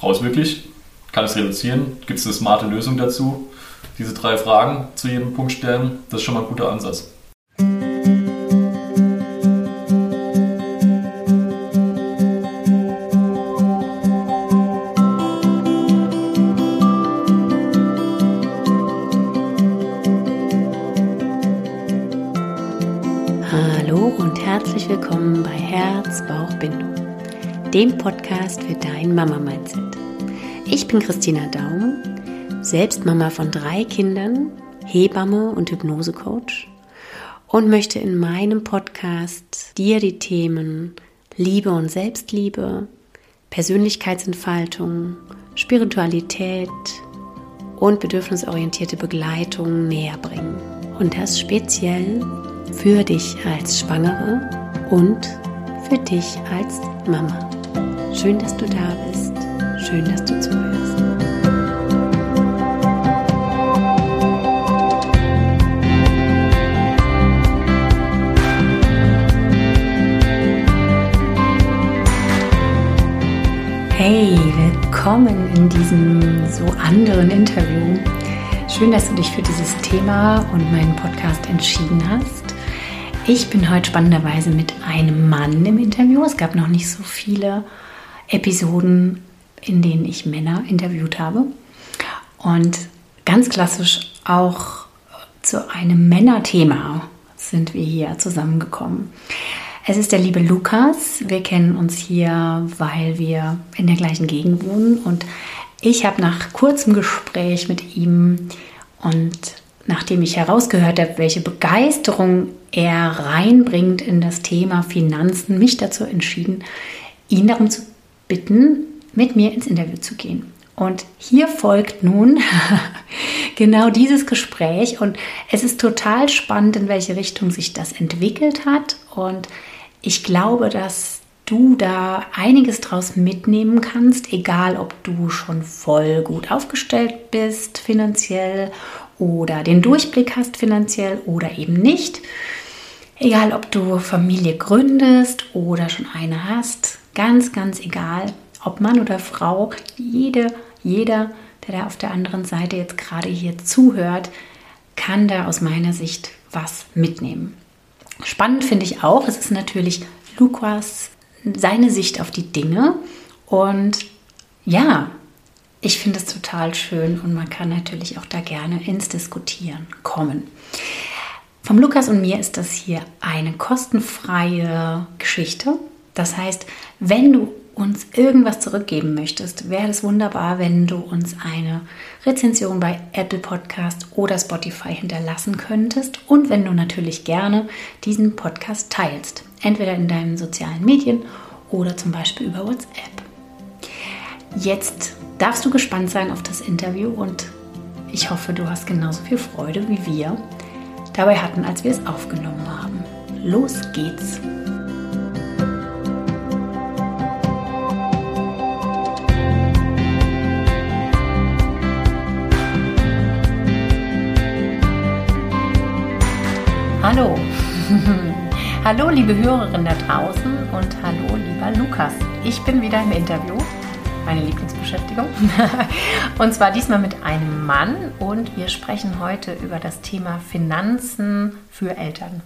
Brauchst wirklich? Kann es reduzieren? Gibt es eine smarte Lösung dazu? Diese drei Fragen zu jedem Punkt stellen, das ist schon mal ein guter Ansatz. Hallo und herzlich willkommen bei Herz, Bauch, Bindung, dem Podcast für dein Mama-Mindset. Ich bin Christina Daum, selbst Mama von drei Kindern, Hebamme und Hypnosecoach und möchte in meinem Podcast dir die Themen Liebe und Selbstliebe, Persönlichkeitsentfaltung, Spiritualität und bedürfnisorientierte Begleitung näher bringen. Und das speziell für dich als Schwangere und für dich als Mama. Schön, dass du da bist. Schön, dass du zuhörst. Hey, willkommen in diesem so anderen Interview. Schön, dass du dich für dieses Thema und meinen Podcast entschieden hast. Ich bin heute spannenderweise mit einem Mann im Interview. Es gab noch nicht so viele Episoden, in denen ich Männer interviewt habe. Und ganz klassisch auch zu einem Männerthema sind wir hier zusammengekommen. Es ist der liebe Lukas. Wir kennen uns hier, weil wir in der gleichen Gegend wohnen. Und ich habe nach kurzem Gespräch mit ihm und nachdem ich herausgehört habe, welche Begeisterung er reinbringt in das Thema Finanzen, mich dazu entschieden, ihn darum zu bitten, mit mir ins Interview zu gehen. Und hier folgt nun genau dieses Gespräch und es ist total spannend, in welche Richtung sich das entwickelt hat und ich glaube, dass du da einiges draus mitnehmen kannst, egal ob du schon voll gut aufgestellt bist finanziell oder den Durchblick hast finanziell oder eben nicht. Egal, ob du Familie gründest oder schon eine hast, ganz, ganz egal, ob Mann oder Frau, jede, jeder, der da auf der anderen Seite jetzt gerade hier zuhört, kann da aus meiner Sicht was mitnehmen. Spannend finde ich auch, es ist natürlich Lukas seine Sicht auf die Dinge und ja, ich finde es total schön und man kann natürlich auch da gerne ins Diskutieren kommen. Vom Lukas und mir ist das hier eine kostenfreie Geschichte. Das heißt, wenn du uns irgendwas zurückgeben möchtest, wäre es wunderbar, wenn du uns eine Rezension bei Apple Podcast oder Spotify hinterlassen könntest und wenn du natürlich gerne diesen Podcast teilst, entweder in deinen sozialen Medien oder zum Beispiel über WhatsApp. Jetzt darfst du gespannt sein auf das Interview und ich hoffe, du hast genauso viel Freude wie wir dabei hatten, als wir es aufgenommen haben. Los geht's! Hallo! hallo, liebe Hörerinnen da draußen und hallo, lieber Lukas. Ich bin wieder im Interview meine Lieblingsbeschäftigung. und zwar diesmal mit einem Mann und wir sprechen heute über das Thema Finanzen für Eltern.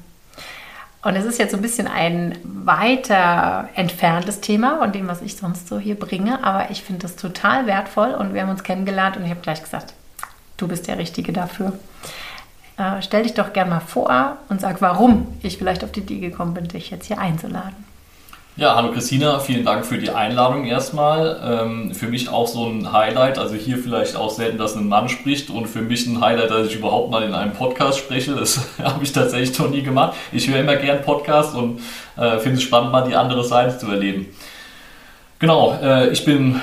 Und es ist jetzt so ein bisschen ein weiter entferntes Thema von dem, was ich sonst so hier bringe, aber ich finde das total wertvoll und wir haben uns kennengelernt und ich habe gleich gesagt, du bist der Richtige dafür. Äh, stell dich doch gerne mal vor und sag, warum ich vielleicht auf die Idee gekommen bin, dich jetzt hier einzuladen. Ja, hallo Christina, vielen Dank für die Einladung erstmal. Ähm, für mich auch so ein Highlight, also hier vielleicht auch selten, dass ein Mann spricht und für mich ein Highlight, dass ich überhaupt mal in einem Podcast spreche. Das habe ich tatsächlich noch nie gemacht. Ich höre immer gern Podcasts und äh, finde es spannend, mal die andere Seite zu erleben. Genau, äh, ich bin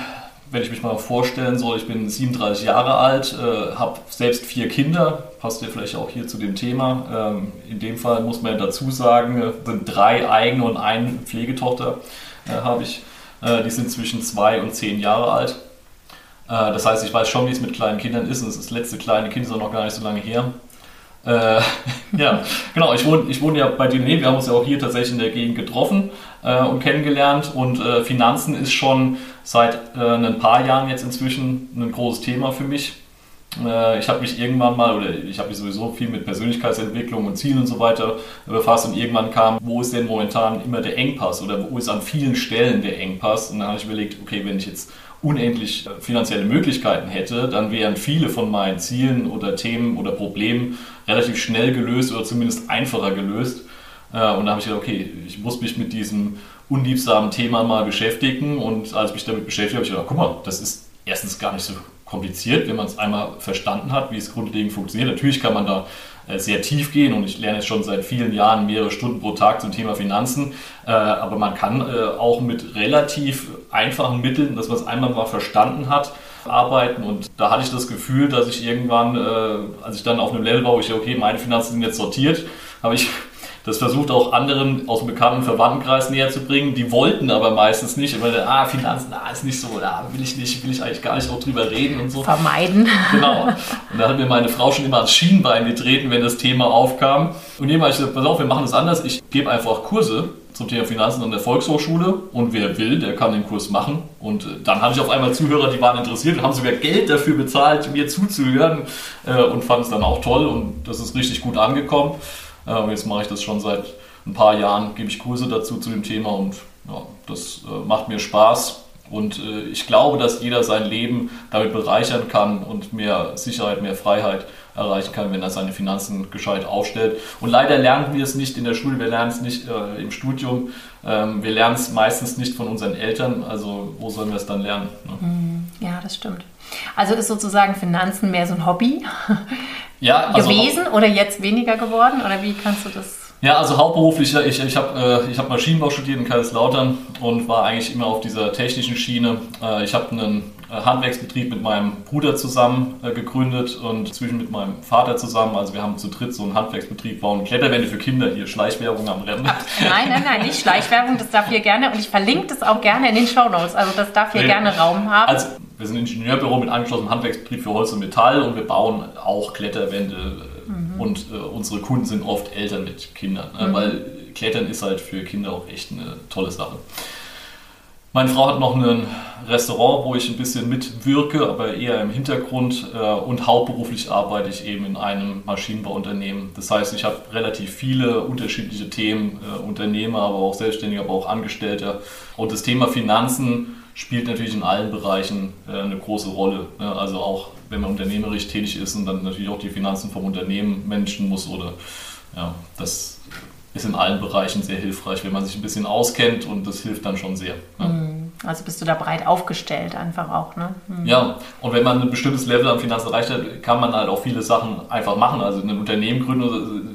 wenn ich mich mal vorstellen soll, ich bin 37 Jahre alt, äh, habe selbst vier Kinder, passt ja vielleicht auch hier zu dem Thema. Ähm, in dem Fall muss man ja dazu sagen, äh, sind drei eigene und eine Pflegetochter äh, habe ich. Äh, die sind zwischen zwei und zehn Jahre alt. Äh, das heißt, ich weiß schon, wie es mit kleinen Kindern ist. Und das letzte kleine Kind ist auch noch gar nicht so lange her. Äh, ja, genau. Ich wohne, ich wohne ja bei dir. Wir haben uns ja auch hier tatsächlich in der Gegend getroffen äh, und kennengelernt. Und äh, Finanzen ist schon seit äh, ein paar Jahren jetzt inzwischen ein großes Thema für mich. Äh, ich habe mich irgendwann mal, oder ich habe mich sowieso viel mit Persönlichkeitsentwicklung und Zielen und so weiter befasst und irgendwann kam, wo ist denn momentan immer der Engpass oder wo ist an vielen Stellen der Engpass? Und dann habe ich überlegt, okay, wenn ich jetzt unendlich finanzielle Möglichkeiten hätte, dann wären viele von meinen Zielen oder Themen oder Problemen relativ schnell gelöst oder zumindest einfacher gelöst. Äh, und da habe ich gedacht, okay, ich muss mich mit diesem unliebsamen Thema mal beschäftigen. Und als ich mich damit beschäftigt habe, habe ich gedacht, guck mal, das ist erstens gar nicht so kompliziert, wenn man es einmal verstanden hat, wie es grundlegend funktioniert. Natürlich kann man da äh, sehr tief gehen und ich lerne jetzt schon seit vielen Jahren mehrere Stunden pro Tag zum Thema Finanzen, äh, aber man kann äh, auch mit relativ einfachen Mitteln, dass man es einmal mal verstanden hat, arbeiten und da hatte ich das Gefühl, dass ich irgendwann, als ich dann auf einem Level war, wo ich, okay, meine Finanzen sind jetzt sortiert, habe ich das versucht auch anderen aus dem bekannten Verwandtenkreis näher zu bringen. Die wollten aber meistens nicht, weil ah, Finanzen, ah, ist nicht so, da will ich nicht, will ich eigentlich gar nicht auch drüber reden und so. Vermeiden. Genau. Und da hat mir meine Frau schon immer ans Schienbein getreten, wenn das Thema aufkam. Und jemand ich gesagt, pass auf, wir machen das anders. Ich gebe einfach Kurse zum Thema Finanzen an der Volkshochschule und wer will, der kann den Kurs machen. Und äh, dann hatte ich auf einmal Zuhörer, die waren interessiert und haben sogar Geld dafür bezahlt, mir zuzuhören äh, und fanden es dann auch toll und das ist richtig gut angekommen. Äh, jetzt mache ich das schon seit ein paar Jahren, gebe ich Kurse dazu zu dem Thema und ja, das äh, macht mir Spaß. Und äh, ich glaube, dass jeder sein Leben damit bereichern kann und mehr Sicherheit, mehr Freiheit erreichen kann, wenn er seine Finanzen gescheit aufstellt. Und leider lernen wir es nicht in der Schule, wir lernen es nicht äh, im Studium, ähm, wir lernen es meistens nicht von unseren Eltern. Also wo sollen wir es dann lernen? Ne? Hm, ja, das stimmt. Also ist sozusagen Finanzen mehr so ein Hobby ja, also gewesen oder jetzt weniger geworden? Oder wie kannst du das? Ja, also hauptberuflich, ich, ich habe äh, hab Maschinenbau studiert in Kaiserslautern und war eigentlich immer auf dieser technischen Schiene. Äh, ich habe einen äh, Handwerksbetrieb mit meinem Bruder zusammen äh, gegründet und zwischen mit meinem Vater zusammen. Also wir haben zu dritt so einen Handwerksbetrieb, bauen Kletterwände für Kinder, hier Schleichwerbung am Rennen. Nein, nein, nein, nicht Schleichwerbung, das darf hier gerne und ich verlinke das auch gerne in den Show Notes. Also das darf hier nee. gerne Raum haben. Also wir sind ein Ingenieurbüro mit angeschlossenem Handwerksbetrieb für Holz und Metall und wir bauen auch Kletterwände mhm. und äh, unsere Kunden sind oft Eltern mit Kindern, ne? mhm. weil Klettern ist halt für Kinder auch echt eine tolle Sache. Meine Frau hat noch ein Restaurant, wo ich ein bisschen mitwirke, aber eher im Hintergrund äh, und hauptberuflich arbeite ich eben in einem Maschinenbauunternehmen. Das heißt, ich habe relativ viele unterschiedliche Themen, äh, Unternehmer, aber auch Selbstständiger, aber auch Angestellter. Und das Thema Finanzen spielt natürlich in allen Bereichen äh, eine große Rolle. Ne? Also auch wenn man unternehmerisch tätig ist und dann natürlich auch die Finanzen vom Unternehmen managen muss oder ja, das ist in allen Bereichen sehr hilfreich, wenn man sich ein bisschen auskennt und das hilft dann schon sehr. Ne? Mhm. Also bist du da breit aufgestellt einfach auch, ne? Mhm. Ja, und wenn man ein bestimmtes Level an Finanzen erreicht hat, kann man halt auch viele Sachen einfach machen. Also ein Unternehmen gründen,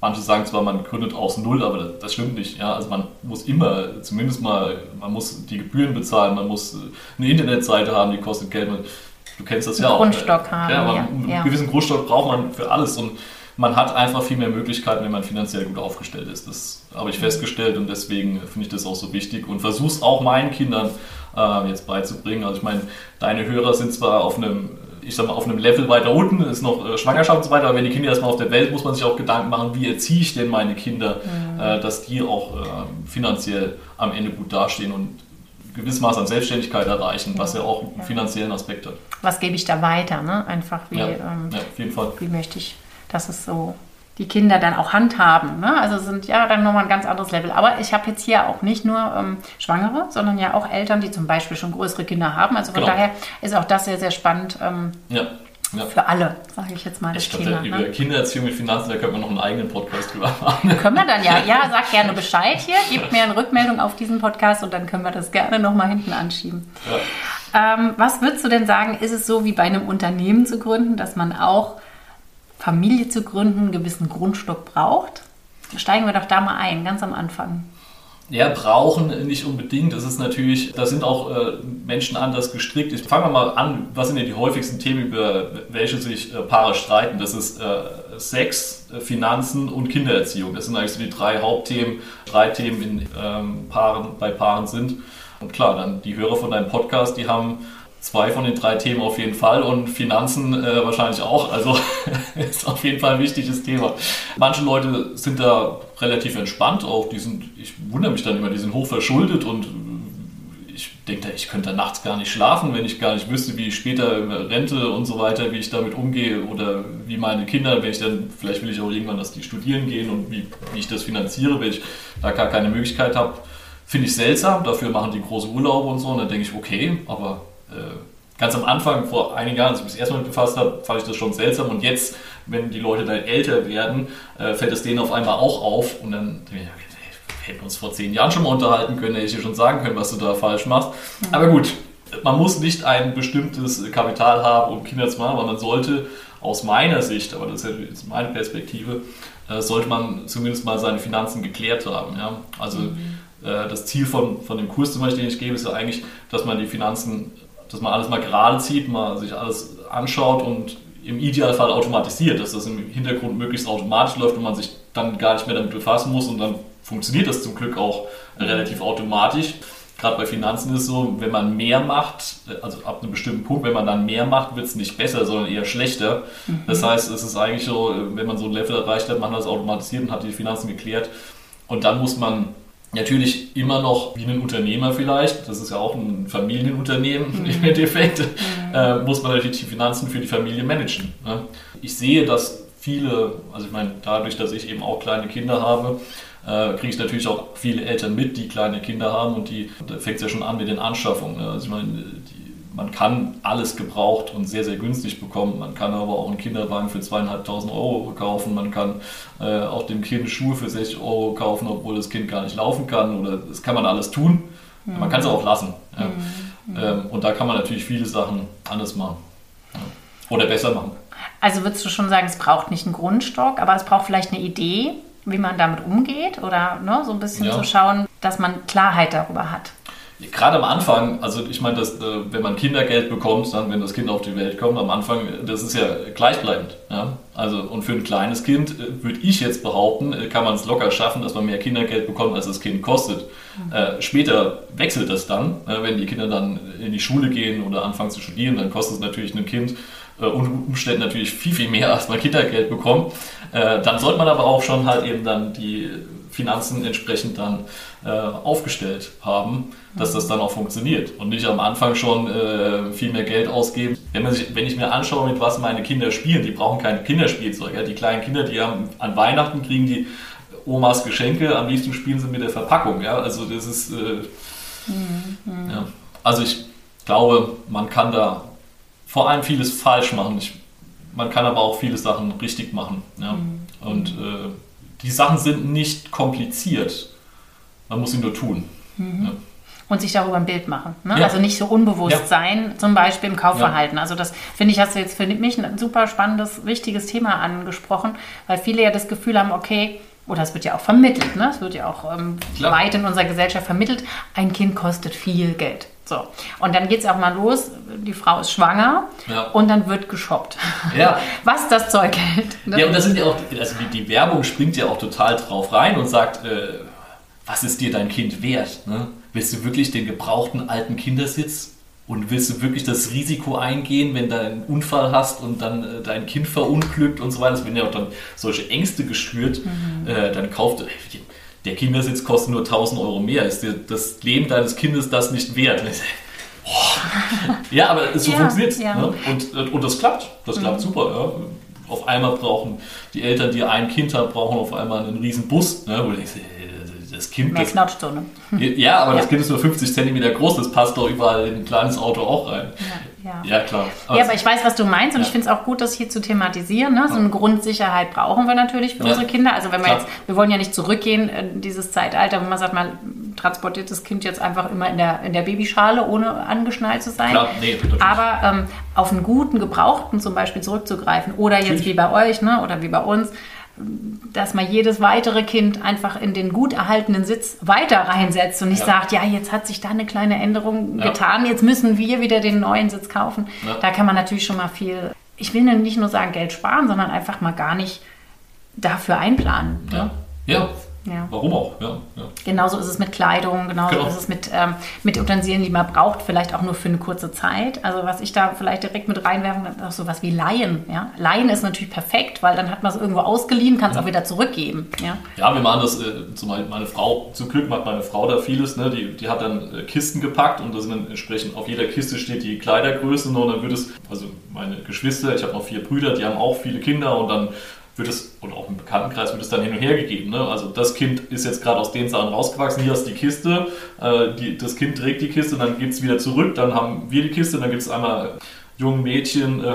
Manche sagen zwar, man gründet aus Null, aber das, das, stimmt nicht. Ja? Also man muss immer, zumindest mal, man muss die Gebühren bezahlen, man muss eine Internetseite haben, die kostet Geld. Du kennst das ja auch. Ne? Grundstock haben. Ja, ja, einen ja. gewissen Grundstock braucht man für alles und man hat einfach viel mehr Möglichkeiten, wenn man finanziell gut aufgestellt ist. Das habe ich mhm. festgestellt und deswegen finde ich das auch so wichtig und versuche es auch meinen Kindern äh, jetzt beizubringen. Also ich meine, deine Hörer sind zwar auf einem ich sag mal, auf einem Level weiter unten ist noch äh, Schwangerschaft und so weiter, aber wenn die Kinder erstmal auf der Welt, muss man sich auch Gedanken machen, wie erziehe ich denn meine Kinder, mhm. äh, dass die auch äh, finanziell am Ende gut dastehen und gewisses Maß an Selbstständigkeit erreichen, was ja auch einen finanziellen Aspekt hat. Was gebe ich da weiter, ne? Einfach wie, ja. Ähm, ja, auf jeden Fall. wie möchte ich, dass es so die Kinder dann auch handhaben. Ne? Also sind ja dann nochmal ein ganz anderes Level. Aber ich habe jetzt hier auch nicht nur ähm, Schwangere, sondern ja auch Eltern, die zum Beispiel schon größere Kinder haben. Also von genau. daher ist auch das sehr, sehr spannend. Ähm, ja. Ja. Für alle, sage ich jetzt mal, das ich Thema. Glaub, ne? Über Kindererziehung mit Finanzen, da können wir noch einen eigenen Podcast drüber machen. Können wir dann ja. Ja, sag gerne Bescheid hier, gebt mir eine Rückmeldung auf diesen Podcast und dann können wir das gerne nochmal hinten anschieben. Ja. Ähm, was würdest du denn sagen, ist es so wie bei einem Unternehmen zu gründen, dass man auch Familie zu gründen einen gewissen Grundstock braucht? Steigen wir doch da mal ein, ganz am Anfang. Ja, brauchen nicht unbedingt. Das ist natürlich, da sind auch äh, Menschen anders gestrickt. Ich fange mal an, was sind denn die häufigsten Themen, über welche sich äh, Paare streiten? Das ist äh, Sex, äh, Finanzen und Kindererziehung. Das sind eigentlich so die drei Hauptthemen, drei Themen in ähm, Paaren, bei Paaren sind. Und klar, dann die Hörer von deinem Podcast, die haben zwei von den drei Themen auf jeden Fall und Finanzen äh, wahrscheinlich auch. Also ist auf jeden Fall ein wichtiges Thema. Manche Leute sind da relativ entspannt auch. Die sind, ich wundere mich dann immer, die sind hochverschuldet und ich denke, ich könnte nachts gar nicht schlafen, wenn ich gar nicht wüsste, wie ich später Rente und so weiter, wie ich damit umgehe oder wie meine Kinder, wenn ich dann, vielleicht will ich auch irgendwann, dass die studieren gehen und wie, wie ich das finanziere, wenn ich da gar keine Möglichkeit habe. Finde ich seltsam, dafür machen die große Urlaube und so und dann denke ich, okay, aber ganz am Anfang, vor einigen Jahren, als ich mich das erste Mal befasst habe, fand ich das schon seltsam und jetzt, wenn die Leute dann älter werden, äh, fällt es denen auf einmal auch auf und dann denke ich, okay, hätten uns vor zehn Jahren schon mal unterhalten können, hätte ich dir schon sagen können, was du da falsch machst. Mhm. Aber gut, man muss nicht ein bestimmtes Kapital haben, um Kinder zu machen, aber man sollte aus meiner Sicht, aber das ist meine Perspektive, äh, sollte man zumindest mal seine Finanzen geklärt haben. Ja? Also mhm. äh, das Ziel von, von dem Kurs zum Beispiel, den ich gebe, ist ja eigentlich, dass man die Finanzen, dass man alles mal gerade zieht, mal sich alles anschaut und im Idealfall automatisiert, dass das im Hintergrund möglichst automatisch läuft und man sich dann gar nicht mehr damit befassen muss und dann funktioniert das zum Glück auch relativ automatisch. Gerade bei Finanzen ist es so, wenn man mehr macht, also ab einem bestimmten Punkt, wenn man dann mehr macht, wird es nicht besser, sondern eher schlechter. Mhm. Das heißt, es ist eigentlich so, wenn man so ein Level erreicht hat, man hat das automatisiert und hat die Finanzen geklärt. Und dann muss man natürlich immer noch wie ein Unternehmer vielleicht, das ist ja auch ein Familienunternehmen mhm. im Endeffekt, mhm. äh, muss man natürlich die Finanzen für die Familie managen. Ne? Ich sehe, dass viele, also ich meine, dadurch, dass ich eben auch kleine Kinder habe, äh, kriege ich natürlich auch viele Eltern mit, die kleine Kinder haben und die, da fängt es ja schon an mit den Anschaffungen. Ne? Also ich meine, die, man kann alles gebraucht und sehr, sehr günstig bekommen. Man kann aber auch einen Kinderwagen für zweieinhalbtausend Euro kaufen. Man kann äh, auch dem Kind Schuhe für 60 Euro kaufen, obwohl das Kind gar nicht laufen kann. Oder das kann man alles tun. Mhm. Man kann es auch lassen. Ja. Mhm. Ähm, und da kann man natürlich viele Sachen anders machen. Ja. Oder besser machen. Also würdest du schon sagen, es braucht nicht einen Grundstock, aber es braucht vielleicht eine Idee, wie man damit umgeht oder ne, so ein bisschen ja. zu schauen, dass man Klarheit darüber hat. Gerade am Anfang, also ich meine, dass, äh, wenn man Kindergeld bekommt, dann, wenn das Kind auf die Welt kommt, am Anfang, das ist ja gleichbleibend. Ja? Also, und für ein kleines Kind, äh, würde ich jetzt behaupten, äh, kann man es locker schaffen, dass man mehr Kindergeld bekommt, als das Kind kostet. Mhm. Äh, später wechselt das dann, äh, wenn die Kinder dann in die Schule gehen oder anfangen zu studieren, dann kostet es natürlich ein Kind äh, unter Umständen natürlich viel, viel mehr, als man Kindergeld bekommt. Äh, dann sollte man aber auch schon halt eben dann die Finanzen entsprechend dann äh, aufgestellt haben, dass das dann auch funktioniert und nicht am Anfang schon äh, viel mehr Geld ausgeben. Wenn, man sich, wenn ich mir anschaue, mit was meine Kinder spielen, die brauchen keine Kinderspielzeug. Ja? Die kleinen Kinder, die haben an Weihnachten kriegen die Omas Geschenke, am liebsten spielen sie mit der Verpackung. Ja? Also das ist, äh, mhm. ja. also ich glaube, man kann da vor allem vieles falsch machen. Ich, man kann aber auch viele Sachen richtig machen. Ja? Mhm. Und äh, die Sachen sind nicht kompliziert. Man muss sie nur tun. Mhm. Ja. Und sich darüber ein Bild machen. Ne? Ja. Also nicht so unbewusst ja. sein, zum Beispiel im Kaufverhalten. Also das finde ich, hast du jetzt für mich ein super spannendes, wichtiges Thema angesprochen, weil viele ja das Gefühl haben, okay, oder es wird ja auch vermittelt, ne? es wird ja auch ähm, weit in unserer Gesellschaft vermittelt, ein Kind kostet viel Geld. So. Und dann geht es auch mal los, die Frau ist schwanger ja. und dann wird geshoppt. Ja. Was das Zeug hält. Ne? Ja, und das sind ja auch, also die, die, Werbung springt ja auch total drauf rein und sagt, äh, was ist dir dein Kind wert? Ne? Willst du wirklich den gebrauchten alten Kindersitz und willst du wirklich das Risiko eingehen, wenn du einen Unfall hast und dann äh, dein Kind verunglückt und so weiter? Es werden ja auch dann solche Ängste geschürt. Mhm. Äh, dann kauft, der Kindersitz kostet nur 1000 Euro mehr. Ist dir das Leben deines Kindes das nicht wert? ja, aber so ja, funktioniert es. Ja. Ne? Und, und das klappt. Das klappt mhm. super. Ja. Auf einmal brauchen die Eltern, die ein Kind haben, brauchen auf einmal einen riesen Bus. Ne? Wo du denkst, das Kind. Das, so, ne? Ja, aber das Kind ist nur 50 cm groß, das passt doch überall in ein kleines Auto auch rein. Ja, ja klar. Aber ja, aber ich weiß, was du meinst und ja. ich finde es auch gut, das hier zu thematisieren. Ne? So eine Grundsicherheit brauchen wir natürlich für ja. unsere Kinder. Also wenn wir jetzt, wir wollen ja nicht zurückgehen in dieses Zeitalter, wo man sagt, man transportiert das Kind jetzt einfach immer in der, in der Babyschale, ohne angeschnallt zu sein. Klar, nee, aber ähm, auf einen guten, gebrauchten zum Beispiel zurückzugreifen oder jetzt wie bei euch ne? oder wie bei uns, dass man jedes weitere Kind einfach in den gut erhaltenen Sitz weiter reinsetzt und nicht ja. sagt, ja, jetzt hat sich da eine kleine Änderung ja. getan, jetzt müssen wir wieder den neuen Sitz kaufen. Ja. Da kann man natürlich schon mal viel, ich will nicht nur sagen Geld sparen, sondern einfach mal gar nicht dafür einplanen. Ne? Ja. Ja. Warum auch? Ja, ja. Genauso ist es mit Kleidung, genauso genau. ist es mit, ähm, mit Utensilien, die man braucht, vielleicht auch nur für eine kurze Zeit. Also was ich da vielleicht direkt mit reinwerfen kann, auch sowas wie Leihen. Ja? Leihen ist natürlich perfekt, weil dann hat man es irgendwo ausgeliehen, kann es ja. auch wieder zurückgeben. Ja, ja wir machen das, äh, zum meine Frau, zum Glück macht meine Frau da vieles, ne? die, die hat dann äh, Kisten gepackt und da sind dann entsprechend auf jeder Kiste steht die Kleidergröße ne? und dann wird es, also meine Geschwister, ich habe noch vier Brüder, die haben auch viele Kinder und dann wird es, und auch im Bekanntenkreis wird es dann hin und her gegeben. Ne? Also das Kind ist jetzt gerade aus den Sachen rausgewachsen, hier ist die Kiste, äh, die, das Kind trägt die Kiste, dann geht es wieder zurück, dann haben wir die Kiste, dann gibt es einmal jungen Mädchen, äh,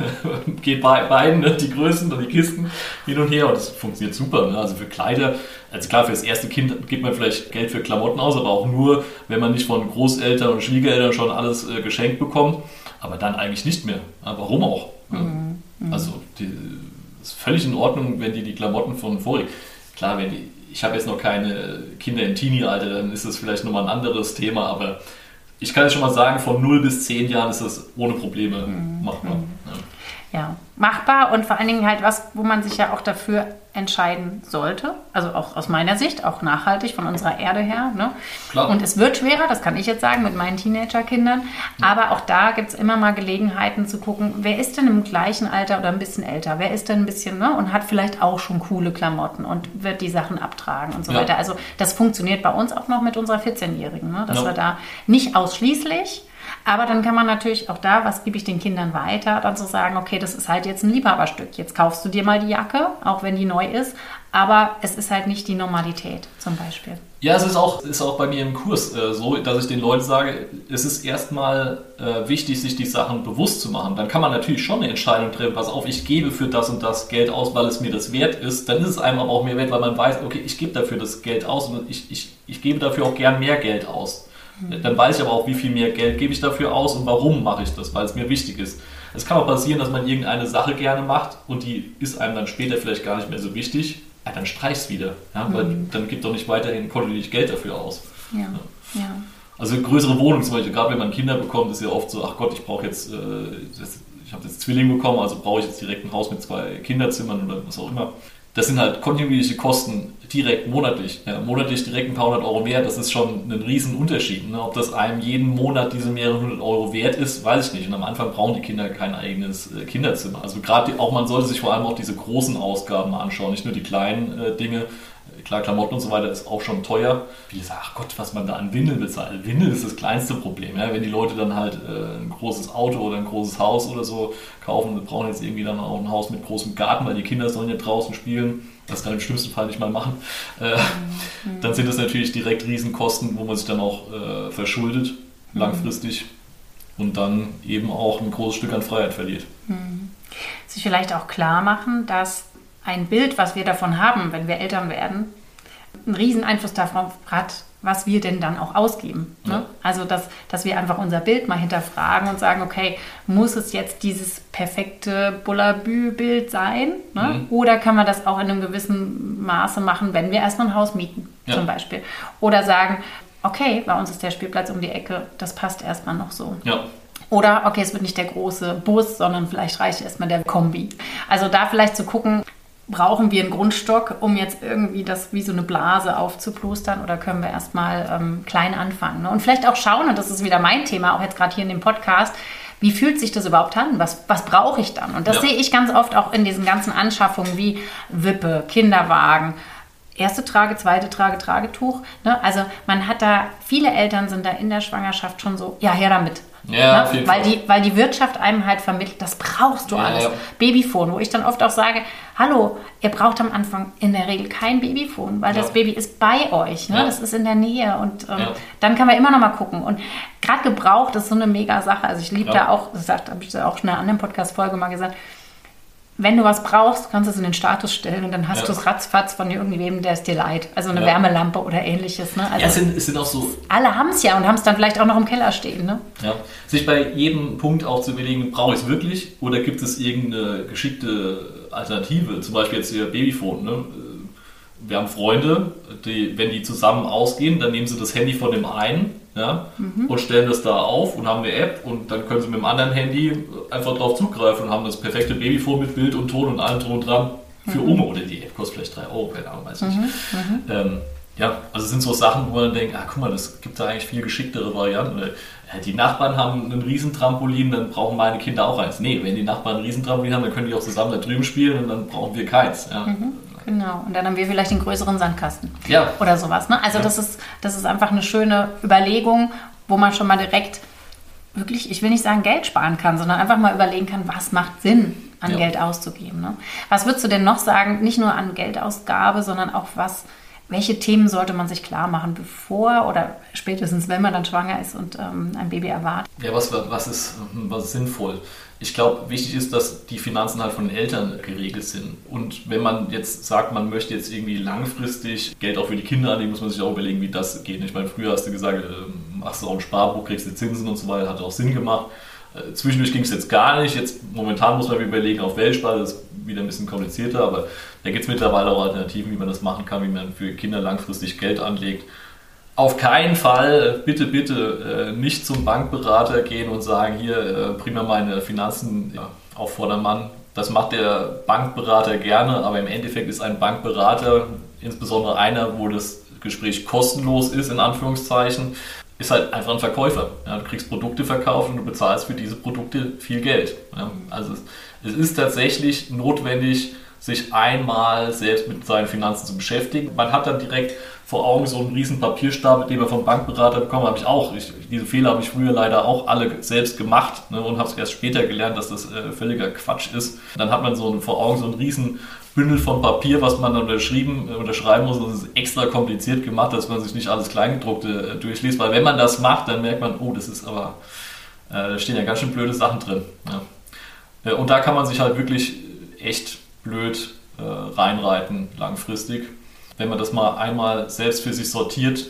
geht bei beiden ne, die Größen und die Kisten hin und her und das funktioniert super. Ne? Also für Kleider, also klar, für das erste Kind gibt man vielleicht Geld für Klamotten aus, aber auch nur, wenn man nicht von Großeltern und Schwiegereltern schon alles äh, geschenkt bekommt, aber dann eigentlich nicht mehr. Warum auch? Mhm. Mhm. Also die, ist völlig in Ordnung, wenn die die Klamotten von vorig. Klar, wenn die, ich habe jetzt noch keine Kinder im Teenie-Alter, dann ist das vielleicht nochmal ein anderes Thema, aber ich kann jetzt schon mal sagen, von 0 bis 10 Jahren ist das ohne Probleme mhm. machbar. Mhm. Ja. Ja. machbar und vor allen Dingen halt was, wo man sich ja auch dafür entscheiden sollte. Also auch aus meiner Sicht, auch nachhaltig von unserer Erde her. Ne? Klar. Und es wird schwerer, das kann ich jetzt sagen mit meinen Teenagerkindern. Aber auch da gibt es immer mal Gelegenheiten zu gucken, wer ist denn im gleichen Alter oder ein bisschen älter? Wer ist denn ein bisschen ne? und hat vielleicht auch schon coole Klamotten und wird die Sachen abtragen und so ja. weiter. Also das funktioniert bei uns auch noch mit unserer 14-Jährigen, ne? dass ja. wir da nicht ausschließlich aber dann kann man natürlich auch da, was gebe ich den Kindern weiter, dann zu so sagen, okay, das ist halt jetzt ein Liebhaberstück. Jetzt kaufst du dir mal die Jacke, auch wenn die neu ist, aber es ist halt nicht die Normalität zum Beispiel. Ja, es ist auch, ist auch bei mir im Kurs äh, so, dass ich den Leuten sage, es ist erstmal äh, wichtig, sich die Sachen bewusst zu machen. Dann kann man natürlich schon eine Entscheidung treffen, pass auf, ich gebe für das und das Geld aus, weil es mir das wert ist. Dann ist es einem aber auch mehr wert, weil man weiß, okay, ich gebe dafür das Geld aus und ich, ich, ich gebe dafür auch gern mehr Geld aus. Dann weiß ich aber auch, wie viel mehr Geld gebe ich dafür aus und warum mache ich das, weil es mir wichtig ist. Es kann auch passieren, dass man irgendeine Sache gerne macht und die ist einem dann später vielleicht gar nicht mehr so wichtig. Ja, dann streich's wieder. Ja, weil mhm. dann gibt doch nicht weiterhin kontinuierlich Geld dafür aus. Ja. ja. ja. Also größere Wohnungen zum Beispiel, gerade wenn man Kinder bekommt, ist ja oft so, ach Gott, ich brauche jetzt, äh, ich habe jetzt Zwilling bekommen, also brauche ich jetzt direkt ein Haus mit zwei Kinderzimmern oder was auch immer das sind halt kontinuierliche Kosten direkt monatlich. Ja, monatlich direkt ein paar hundert Euro mehr, das ist schon ein Riesenunterschied. Ne? Ob das einem jeden Monat diese mehrere hundert Euro wert ist, weiß ich nicht. Und am Anfang brauchen die Kinder kein eigenes äh, Kinderzimmer. Also gerade auch, man sollte sich vor allem auch diese großen Ausgaben anschauen, nicht nur die kleinen äh, Dinge. Klar, Klamotten und so weiter ist auch schon teuer. Viele sagen, ach Gott, was man da an Windeln bezahlt. Windel ist das kleinste Problem. Ja? Wenn die Leute dann halt äh, ein großes Auto oder ein großes Haus oder so kaufen und brauchen jetzt irgendwie dann auch ein Haus mit großem Garten, weil die Kinder sollen ja draußen spielen, das kann im schlimmsten Fall nicht mal machen, äh, mhm. dann sind das natürlich direkt Riesenkosten, wo man sich dann auch äh, verschuldet, mhm. langfristig und dann eben auch ein großes Stück an Freiheit verliert. Mhm. Sich vielleicht auch klar machen, dass ein Bild, was wir davon haben, wenn wir Eltern werden, einen riesen Einfluss darauf hat, was wir denn dann auch ausgeben. Ne? Ja. Also, dass, dass wir einfach unser Bild mal hinterfragen und sagen, okay, muss es jetzt dieses perfekte Bullabü-Bild sein? Ne? Mhm. Oder kann man das auch in einem gewissen Maße machen, wenn wir erstmal ein Haus mieten, ja. zum Beispiel? Oder sagen, okay, bei uns ist der Spielplatz um die Ecke, das passt erstmal noch so. Ja. Oder, okay, es wird nicht der große Bus, sondern vielleicht reicht erstmal der Kombi. Also da vielleicht zu gucken, brauchen wir einen Grundstock, um jetzt irgendwie das wie so eine Blase aufzuplustern oder können wir erstmal ähm, klein anfangen? Ne? Und vielleicht auch schauen, und das ist wieder mein Thema, auch jetzt gerade hier in dem Podcast, wie fühlt sich das überhaupt an? Was, was brauche ich dann? Und das ja. sehe ich ganz oft auch in diesen ganzen Anschaffungen wie Wippe, Kinderwagen, erste Trage, zweite Trage, Tragetuch. Ne? Also man hat da, viele Eltern sind da in der Schwangerschaft schon so, ja, her damit. Ja, ne? weil, die, weil die Wirtschaft einem halt vermittelt, das brauchst du ja, alles. Ja. Babyphone, wo ich dann oft auch sage, hallo, ihr braucht am Anfang in der Regel kein Babyphone, weil ja. das Baby ist bei euch, ne? das ist in der Nähe und ähm, dann kann man immer noch mal gucken. Und gerade gebraucht ist so eine mega Sache. Also ich liebe da auch, das habe ich auch schon in einer anderen Podcast-Folge mal gesagt, wenn du was brauchst, kannst du es in den Status stellen und dann hast ja. du es ratzfatz von irgendwem, der es dir leid. Also eine ja. Wärmelampe oder ähnliches. Ne? Also ja, es sind, es sind auch so. Alle haben es ja und haben es dann vielleicht auch noch im Keller stehen. Ne? Ja. Sich bei jedem Punkt auch zu überlegen, brauche ich es wirklich oder gibt es irgendeine geschickte Alternative? Zum Beispiel jetzt hier Babyphone. Ne? Wir haben Freunde, die, wenn die zusammen ausgehen, dann nehmen sie das Handy von dem einen ja, mhm. und stellen das da auf und haben eine App und dann können sie mit dem anderen Handy einfach drauf zugreifen und haben das perfekte Babyphone mit Bild und Ton und allem drum und dran. für mhm. Oma oder die App kostet vielleicht 3 Euro, keine Ahnung, weiß ich. Mhm. Mhm. Ähm, ja, also es sind so Sachen, wo man denkt, ah, guck mal, das gibt da eigentlich viel geschicktere Varianten. Die Nachbarn haben ein Riesentrampolin, dann brauchen meine Kinder auch eins. Nee, wenn die Nachbarn ein Riesentrampolin haben, dann können die auch zusammen da drüben spielen und dann brauchen wir keins. Ja. Mhm, genau, und dann haben wir vielleicht den größeren Sandkasten. Ja. Oder sowas. Ne? Also ja. das, ist, das ist einfach eine schöne Überlegung, wo man schon mal direkt wirklich, ich will nicht sagen Geld sparen kann, sondern einfach mal überlegen kann, was macht Sinn, an ja. Geld auszugeben. Ne? Was würdest du denn noch sagen, nicht nur an Geldausgabe, sondern auch was welche Themen sollte man sich klar machen, bevor oder spätestens, wenn man dann schwanger ist und ähm, ein Baby erwartet? Ja, was, was, ist, was ist sinnvoll? Ich glaube, wichtig ist, dass die Finanzen halt von den Eltern geregelt sind. Und wenn man jetzt sagt, man möchte jetzt irgendwie langfristig Geld auch für die Kinder anlegen, muss man sich auch überlegen, wie das geht. Ich meine, früher hast du gesagt, äh, machst du auch ein Sparbuch, kriegst du Zinsen und so weiter, hat auch Sinn gemacht. Äh, zwischendurch ging es jetzt gar nicht. Jetzt momentan muss man überlegen auf Weltsprache, das ist wieder ein bisschen komplizierter, aber da gibt es mittlerweile auch Alternativen, wie man das machen kann, wie man für Kinder langfristig Geld anlegt. Auf keinen Fall, bitte, bitte, äh, nicht zum Bankberater gehen und sagen, hier, äh, prima meine Finanzen ja, auf Vordermann. Das macht der Bankberater gerne, aber im Endeffekt ist ein Bankberater, insbesondere einer, wo das Gespräch kostenlos ist, in Anführungszeichen, ist halt einfach ein Verkäufer. Ja, du kriegst Produkte verkauft und du bezahlst für diese Produkte viel Geld. Ja, also es, es, ist tatsächlich notwendig, sich einmal selbst mit seinen Finanzen zu beschäftigen. Man hat dann direkt vor Augen so einen riesen Papierstapel, den wir vom Bankberater bekommen, habe ich auch. Ich, diese Fehler habe ich früher leider auch alle selbst gemacht ne, und habe es erst später gelernt, dass das äh, völliger Quatsch ist. Dann hat man so einen, vor Augen so einen riesen Bündel von Papier, was man dann unterschrieben, äh, unterschreiben muss. Das ist extra kompliziert gemacht, dass man sich nicht alles Kleingedruckte äh, durchliest. Weil wenn man das macht, dann merkt man, oh, das ist aber, äh, da stehen ja ganz schön blöde Sachen drin. Ja. Äh, und da kann man sich halt wirklich echt blöd äh, reinreiten langfristig. Wenn man das mal einmal selbst für sich sortiert,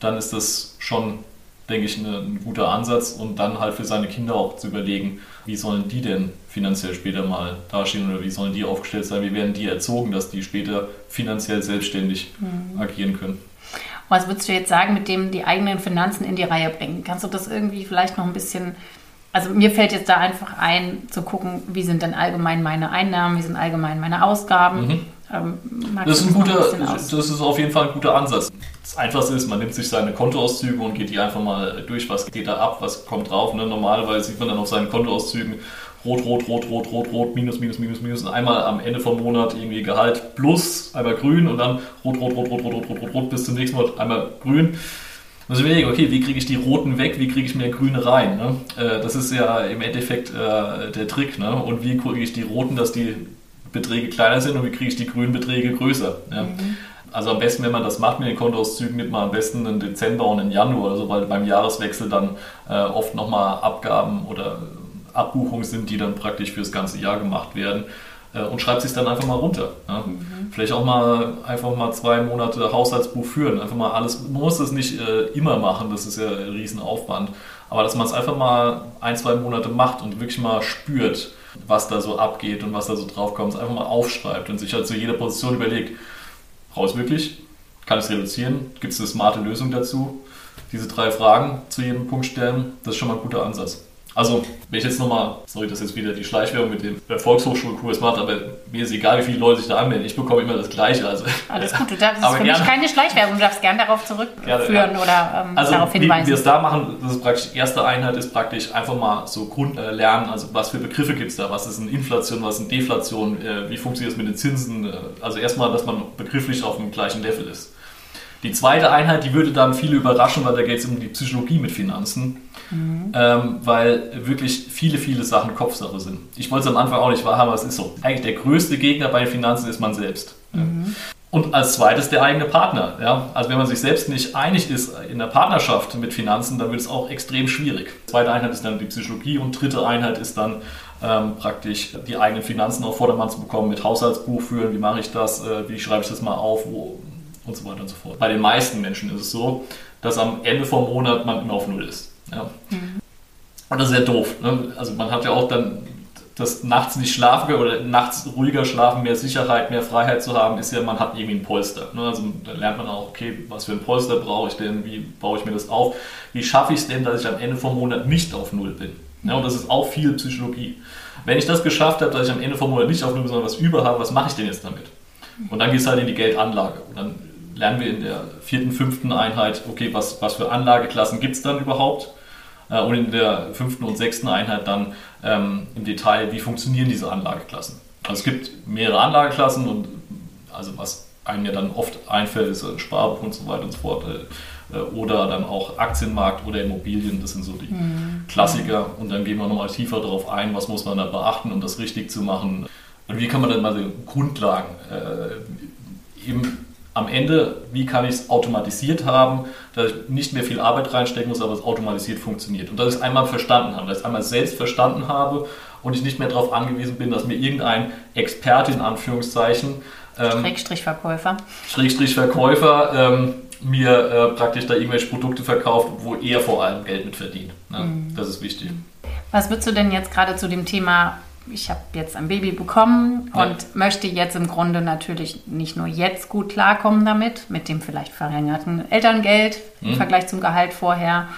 dann ist das schon denke ich, ein guter Ansatz und dann halt für seine Kinder auch zu überlegen, wie sollen die denn finanziell später mal dastehen oder wie sollen die aufgestellt sein, wie werden die erzogen, dass die später finanziell selbstständig mhm. agieren können. Was würdest du jetzt sagen, mit dem die eigenen Finanzen in die Reihe bringen? Kannst du das irgendwie vielleicht noch ein bisschen, also mir fällt jetzt da einfach ein, zu gucken, wie sind denn allgemein meine Einnahmen, wie sind allgemein meine Ausgaben. Mhm. Ähm, das, ist ein guter, das ist auf jeden Fall ein guter Ansatz. Das Einfachste ist, man nimmt sich seine Kontoauszüge und geht die einfach mal durch, was geht da ab, was kommt drauf. Ne? Normalerweise sieht man dann auf seinen Kontoauszügen rot, rot, rot, rot, rot, rot, minus, minus, minus, minus und einmal am Ende vom Monat irgendwie Gehalt plus, einmal grün und dann rot, rot, rot, rot, rot, rot, rot, rot, rot bis zum nächsten Monat einmal grün. Also überlege, okay, wie kriege ich die roten weg, wie kriege ich mehr grüne rein? Ne? Äh, das ist ja im Endeffekt äh, der Trick. Ne? Und wie kriege ich die roten, dass die Beträge kleiner sind und wie kriege ich die grünen Beträge größer. Ja. Mhm. Also am besten, wenn man das macht mit den Kontoauszügen, nimmt man am besten einen Dezember und einen Januar oder so, weil beim Jahreswechsel dann äh, oft nochmal Abgaben oder Abbuchungen sind, die dann praktisch für das ganze Jahr gemacht werden und schreibt sich dann einfach mal runter. Ja. Mhm. Vielleicht auch mal einfach mal zwei Monate Haushaltsbuch führen. Einfach mal alles, man muss das nicht äh, immer machen, das ist ja ein Riesenaufwand. Aber dass man es einfach mal ein, zwei Monate macht und wirklich mal spürt, was da so abgeht und was da so draufkommt, einfach mal aufschreibt und sich halt zu jeder Position überlegt, brauche ich es wirklich? Kann ich es reduzieren? Gibt es eine smarte Lösung dazu? Diese drei Fragen zu jedem Punkt stellen, das ist schon mal ein guter Ansatz. Also, wenn ich jetzt nochmal, sorry, dass jetzt wieder die Schleichwerbung mit dem Volkshochschulkurs macht, aber mir ist egal, wie viele Leute sich da anmelden. Ich bekomme immer das Gleiche. Also, Alles gut, du darfst, das ist für mich keine Schleichwerbung. Du darfst gerne darauf zurückführen ja. oder ähm, also, darauf hinweisen. Wie wir es da machen, das ist praktisch, die erste Einheit ist praktisch einfach mal so Grundlernen, also was für Begriffe gibt es da, was ist eine Inflation, was ist eine Deflation, äh, wie funktioniert es mit den Zinsen. Äh, also erstmal, dass man begrifflich auf dem gleichen Level ist. Die zweite Einheit, die würde dann viele überraschen, weil da geht es um die Psychologie mit Finanzen, mhm. ähm, weil wirklich viele, viele Sachen Kopfsache sind. Ich wollte es am Anfang auch nicht wahrhaben, aber es ist so. Eigentlich der größte Gegner bei den Finanzen ist man selbst. Mhm. Und als zweites der eigene Partner. Ja? Also wenn man sich selbst nicht einig ist in der Partnerschaft mit Finanzen, dann wird es auch extrem schwierig. Zweite Einheit ist dann die Psychologie und dritte Einheit ist dann ähm, praktisch die eigenen Finanzen auf Vordermann zu bekommen mit Haushaltsbuch führen. Wie mache ich das? Äh, wie schreibe ich das mal auf? Wo, und so weiter und so fort. Bei den meisten Menschen ist es so, dass am Ende vom Monat man immer auf Null ist. Ja. Mhm. Und das ist ja doof. Ne? Also man hat ja auch dann das nachts nicht schlafen oder nachts ruhiger schlafen, mehr Sicherheit, mehr Freiheit zu haben, ist ja, man hat irgendwie ein Polster. Ne? Also da lernt man auch, okay, was für ein Polster brauche ich denn, wie baue ich mir das auf, wie schaffe ich es denn, dass ich am Ende vom Monat nicht auf Null bin. Ja, und das ist auch viel Psychologie. Wenn ich das geschafft habe, dass ich am Ende vom Monat nicht aufnehme, sondern was über habe, was mache ich denn jetzt damit? Und dann geht es halt in die Geldanlage. Und dann lernen wir in der vierten, fünften Einheit, okay, was, was für Anlageklassen gibt es dann überhaupt? Äh, und in der fünften und sechsten Einheit dann ähm, im Detail, wie funktionieren diese Anlageklassen. Also es gibt mehrere Anlageklassen und also was einem ja dann oft einfällt, ist ein Sparbuch und so weiter und so fort. Äh, oder dann auch Aktienmarkt oder Immobilien, das sind so die mhm. Klassiker. Und dann gehen wir nochmal tiefer darauf ein, was muss man da beachten, um das richtig zu machen. Und wie kann man dann mal die Grundlagen äh, eben am Ende, wie kann ich es automatisiert haben, dass ich nicht mehr viel Arbeit reinstecken muss, aber es automatisiert funktioniert. Und dass ich es einmal verstanden habe, dass ich es einmal selbst verstanden habe und ich nicht mehr darauf angewiesen bin, dass mir irgendein Experte in Anführungszeichen ähm, Schrägstrich Verkäufer. Schrägstrich Verkäufer ähm, mir äh, praktisch da irgendwelche Produkte verkauft, wo er vor allem Geld mit verdient. Ne? Mhm. Das ist wichtig. Was würdest du denn jetzt gerade zu dem Thema ich habe jetzt ein Baby bekommen und ja. möchte jetzt im Grunde natürlich nicht nur jetzt gut klarkommen damit, mit dem vielleicht verringerten Elterngeld mhm. im Vergleich zum Gehalt vorher,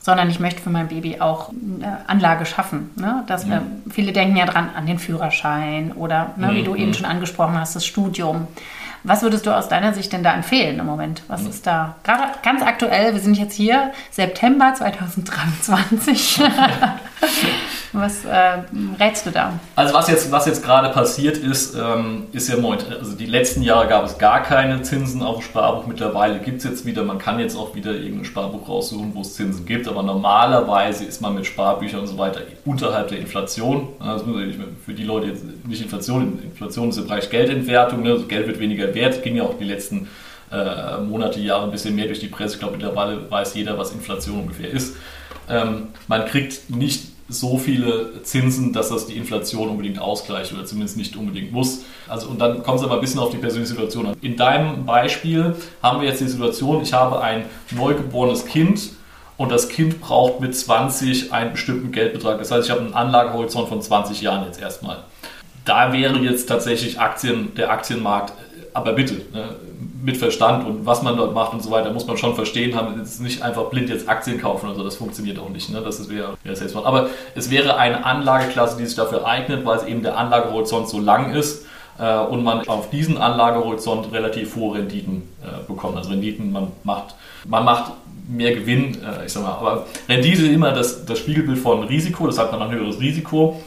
sondern ich möchte für mein Baby auch eine Anlage schaffen. Ne? Dass wir, viele denken ja dran an den Führerschein oder, ne, mhm. wie du eben mhm. schon angesprochen hast, das Studium. Was würdest du aus deiner Sicht denn da empfehlen im Moment? Was mhm. ist da gerade ganz aktuell? Wir sind jetzt hier, September 2023. Was äh, rätst du da? Also was jetzt, was jetzt gerade passiert ist, ähm, ist ja moment, also die letzten Jahre gab es gar keine Zinsen auf dem Sparbuch. Mittlerweile gibt es jetzt wieder, man kann jetzt auch wieder irgendein Sparbuch raussuchen, wo es Zinsen gibt, aber normalerweise ist man mit Sparbüchern und so weiter unterhalb der Inflation. Also für die Leute jetzt nicht Inflation, Inflation ist im Bereich Geldentwertung, ne? also Geld wird weniger wert, ging ja auch die letzten äh, Monate, Jahre ein bisschen mehr durch die Presse. Ich glaube, mittlerweile weiß jeder, was Inflation ungefähr ist. Ähm, man kriegt nicht so viele Zinsen, dass das die Inflation unbedingt ausgleicht oder zumindest nicht unbedingt muss. Also und dann kommt es aber ein bisschen auf die persönliche Situation an. In deinem Beispiel haben wir jetzt die Situation, ich habe ein neugeborenes Kind und das Kind braucht mit 20 einen bestimmten Geldbetrag. Das heißt, ich habe einen Anlagehorizont von 20 Jahren jetzt erstmal. Da wäre jetzt tatsächlich Aktien, der Aktienmarkt, aber bitte, ne, mit Verstand und was man dort macht und so weiter, muss man schon verstehen haben. Es ist nicht einfach blind jetzt Aktien kaufen oder so, das funktioniert auch nicht. Ne? Das wäre, wäre selbst Aber es wäre eine Anlageklasse, die sich dafür eignet, weil es eben der Anlagehorizont so lang ist äh, und man auf diesen Anlagehorizont relativ hohe Renditen äh, bekommt. Also Renditen, man macht, man macht mehr Gewinn, äh, ich sag mal, aber Rendite ist immer das, das Spiegelbild von Risiko, das hat man ein höheres Risiko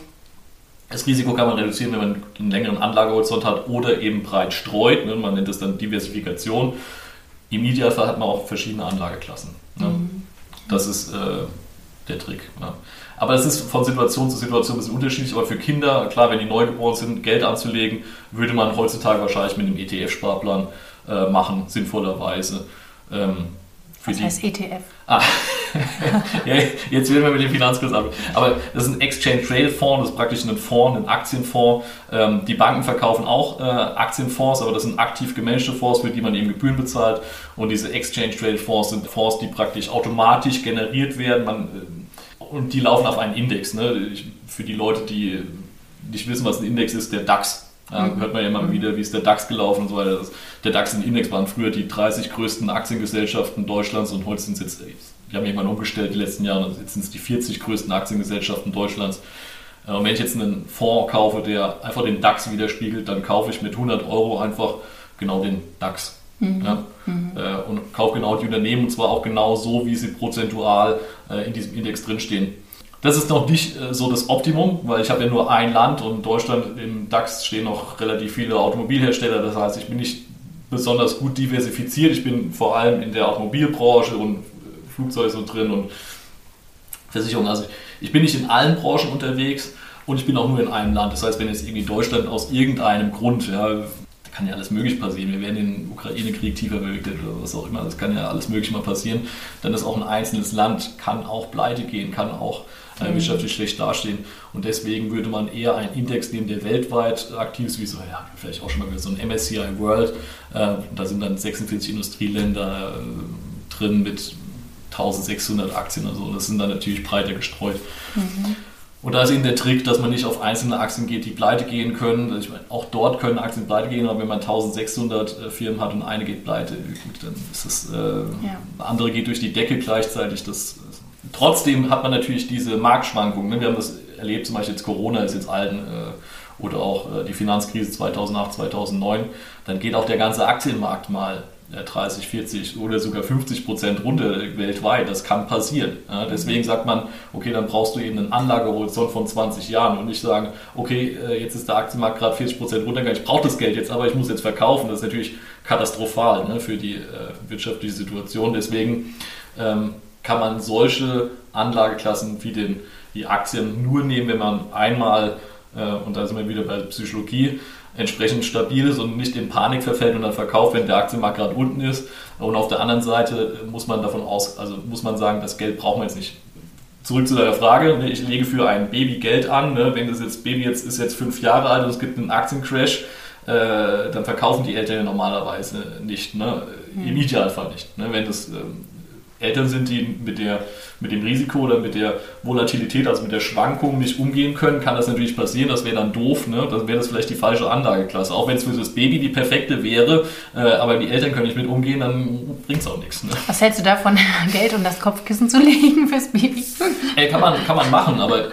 das Risiko kann man reduzieren, wenn man einen längeren Anlagehorizont hat oder eben breit streut. Ne? Man nennt das dann Diversifikation. Im Idealfall hat man auch verschiedene Anlageklassen. Ne? Mhm. Das ist äh, der Trick. Ne? Aber das ist von Situation zu Situation ein bisschen unterschiedlich. Aber für Kinder, klar, wenn die neugeboren sind, Geld anzulegen, würde man heutzutage wahrscheinlich mit einem ETF-Sparplan äh, machen, sinnvollerweise. Ähm, Was heißt ETF? Ah, ja, jetzt werden wir mit dem Finanzkurs ab. Aber das ist ein Exchange Traded Fonds, das ist praktisch ein Fonds, ein Aktienfonds. Ähm, die Banken verkaufen auch äh, Aktienfonds, aber das sind aktiv gemanagte Fonds, für die man eben Gebühren bezahlt. Und diese Exchange Traded Fonds sind Fonds, die praktisch automatisch generiert werden. Man, äh, und die laufen auf einen Index. Ne? Für die Leute, die nicht wissen, was ein Index ist, der DAX. Ja, mhm. hört man ja immer mhm. wieder, wie ist der DAX gelaufen und so weiter. Der DAX und Index waren früher die 30 größten Aktiengesellschaften Deutschlands und heute sind es jetzt, die haben irgendwann umgestellt die letzten Jahre, jetzt sind es die 40 größten Aktiengesellschaften Deutschlands. Äh, und wenn ich jetzt einen Fonds kaufe, der einfach den DAX widerspiegelt, dann kaufe ich mit 100 Euro einfach genau den DAX. Mhm. Ja? Mhm. Äh, und kaufe genau die Unternehmen und zwar auch genau so, wie sie prozentual äh, in diesem Index drinstehen. Das ist noch nicht äh, so das Optimum, weil ich habe ja nur ein Land und in Deutschland im DAX stehen noch relativ viele Automobilhersteller. Das heißt, ich bin nicht besonders gut diversifiziert. Ich bin vor allem in der Automobilbranche und Flugzeuge so drin und Versicherungen. Also ich bin nicht in allen Branchen unterwegs und ich bin auch nur in einem Land. Das heißt, wenn jetzt irgendwie Deutschland aus irgendeinem Grund, ja, da kann ja alles möglich passieren. Wir werden den Ukraine-Krieg tiefer bewegt oder was auch immer. Das kann ja alles möglich mal passieren. Dann ist auch ein einzelnes Land, kann auch pleite gehen, kann auch äh, wirtschaftlich schlecht dastehen. Und deswegen würde man eher einen Index nehmen, der weltweit aktiv ist, wie so, ja, vielleicht auch schon mal so ein MSCI World. Äh, da sind dann 46 Industrieländer äh, drin mit 1600 Aktien oder so. Das sind dann natürlich breiter gestreut. Mhm. Und da ist eben der Trick, dass man nicht auf einzelne Aktien geht, die pleite gehen können. Also ich meine, auch dort können Aktien pleite gehen, aber wenn man 1600 äh, Firmen hat und eine geht pleite, gut, dann ist das, äh, ja. andere geht durch die Decke gleichzeitig. Das trotzdem hat man natürlich diese Marktschwankungen. Wir haben das erlebt, zum Beispiel jetzt Corona ist jetzt allen äh, oder auch äh, die Finanzkrise 2008, 2009. Dann geht auch der ganze Aktienmarkt mal 30, 40 oder sogar 50 Prozent runter weltweit. Das kann passieren. Deswegen sagt man, okay, dann brauchst du eben einen Anlagehorizont von 20 Jahren und nicht sagen, okay, äh, jetzt ist der Aktienmarkt gerade 40 Prozent runtergegangen, ich brauche das Geld jetzt, aber ich muss jetzt verkaufen. Das ist natürlich katastrophal ne, für die äh, wirtschaftliche Situation. Deswegen ähm, kann man solche Anlageklassen wie den, die Aktien nur nehmen, wenn man einmal, äh, und da sind wir wieder bei Psychologie, entsprechend stabil ist und nicht in Panik verfällt und dann verkauft, wenn der Aktienmarkt gerade unten ist. Und auf der anderen Seite muss man davon aus, also muss man sagen, das Geld brauchen wir jetzt nicht. Zurück zu deiner Frage, ne, ich lege für ein Baby Geld an, ne, wenn das jetzt Baby jetzt ist jetzt fünf Jahre alt und es gibt einen Aktiencrash, äh, dann verkaufen die Eltern normalerweise nicht, ne? im hm. Idealfall nicht. Ne? Wenn das ähm, Eltern sind, die mit, der, mit dem Risiko oder mit der Volatilität, also mit der Schwankung nicht umgehen können, kann das natürlich passieren. Das wäre dann doof. Ne? Dann wäre das vielleicht die falsche Anlageklasse. Auch wenn es für das Baby die perfekte wäre, äh, aber die Eltern können nicht mit umgehen, dann bringt es auch nichts. Ne? Was hältst du davon, Geld und das Kopfkissen zu legen fürs Baby? Ey, kann, man, kann man machen, aber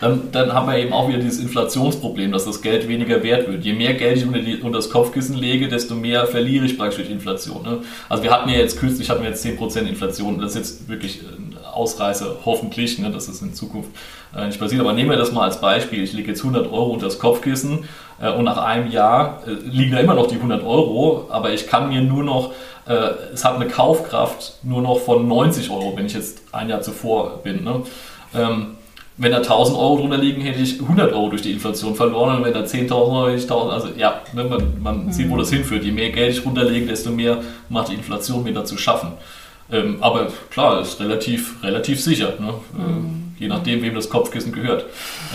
dann, dann haben wir eben auch wieder dieses Inflationsproblem, dass das Geld weniger wert wird. Je mehr Geld ich unter, die, unter das Kopfkissen lege, desto mehr verliere ich praktisch durch Inflation. Ne? Also wir hatten ja jetzt kürzlich hatten wir jetzt 10% Inflation. Das ist jetzt wirklich ein Ausreißer, hoffentlich, ne, dass das in Zukunft äh, nicht passiert. Aber nehmen wir das mal als Beispiel. Ich lege jetzt 100 Euro unter das Kopfkissen äh, und nach einem Jahr äh, liegen da immer noch die 100 Euro, aber ich kann mir nur noch äh, es hat eine Kaufkraft nur noch von 90 Euro, wenn ich jetzt ein Jahr zuvor bin. Ne? Ähm, wenn da 1000 Euro drunter liegen, hätte ich 100 Euro durch die Inflation verloren. Und wenn da 10.000 Euro, hätte ich 1000. Also ja, ne, man, man mhm. sieht, wo das hinführt. Je mehr Geld ich runterlege, desto mehr macht die Inflation mir dazu schaffen. Ähm, aber klar, ist relativ, relativ sicher. Ne? Ähm, mhm. Je nachdem, wem das Kopfkissen gehört.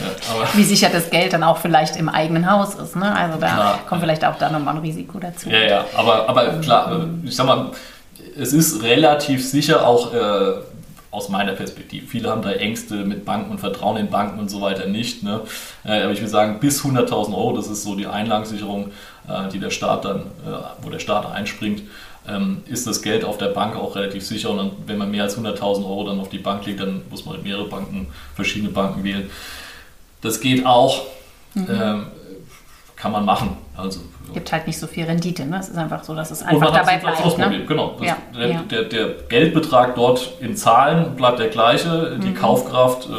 Ja, Wie sicher das Geld dann auch vielleicht im eigenen Haus ist. Ne? Also da klar, kommt vielleicht auch da nochmal ein Risiko dazu. Ja, ja, aber, aber klar, äh, ich sag mal, es ist relativ sicher auch. Äh, aus meiner Perspektive. Viele haben da Ängste mit Banken und Vertrauen in Banken und so weiter nicht. Ne? Äh, aber ich würde sagen, bis 100.000 Euro, das ist so die Einlagensicherung, äh, die der Staat dann, äh, wo der Staat einspringt, ähm, ist das Geld auf der Bank auch relativ sicher. Und dann, wenn man mehr als 100.000 Euro dann auf die Bank legt, dann muss man mehrere Banken, verschiedene Banken wählen. Das geht auch. Mhm. Ähm, kann man machen. Also, Gibt halt nicht so viel Rendite. Ne? Es ist einfach so, dass es einfach dabei bleibt. Ne? Genau. Ja, der, ja. Der, der, Geldbetrag dort in Zahlen bleibt der gleiche, die mhm. Kaufkraft äh,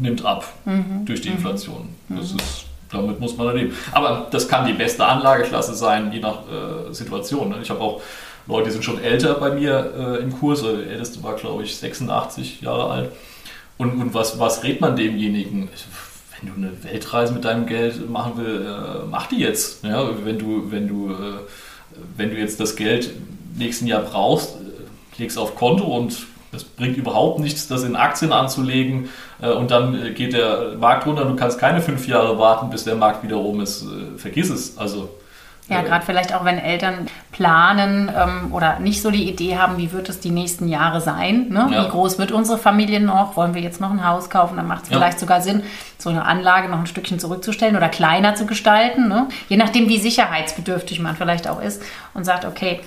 nimmt ab mhm. durch die mhm. Inflation. Das mhm. ist, damit muss man leben. Aber das kann die beste Anlageklasse sein, je nach äh, Situation. Ne? Ich habe auch Leute, die sind schon älter bei mir äh, im Kurs. Der älteste war, glaube ich, 86 Jahre alt. Und, und was, was rät man demjenigen? Wenn du eine Weltreise mit deinem Geld machen willst, äh, mach die jetzt. Ja, wenn du, wenn du, äh, wenn du jetzt das Geld nächsten Jahr brauchst, äh, legst auf Konto und es bringt überhaupt nichts, das in Aktien anzulegen äh, und dann äh, geht der Markt runter. Du kannst keine fünf Jahre warten, bis der Markt wieder oben ist. Äh, vergiss es. Also ja, gerade vielleicht auch, wenn Eltern planen ähm, oder nicht so die Idee haben, wie wird es die nächsten Jahre sein? Ne? Ja. Wie groß wird unsere Familie noch? Wollen wir jetzt noch ein Haus kaufen? Dann macht es ja. vielleicht sogar Sinn, so eine Anlage noch ein Stückchen zurückzustellen oder kleiner zu gestalten. Ne? Je nachdem, wie sicherheitsbedürftig man vielleicht auch ist und sagt, okay,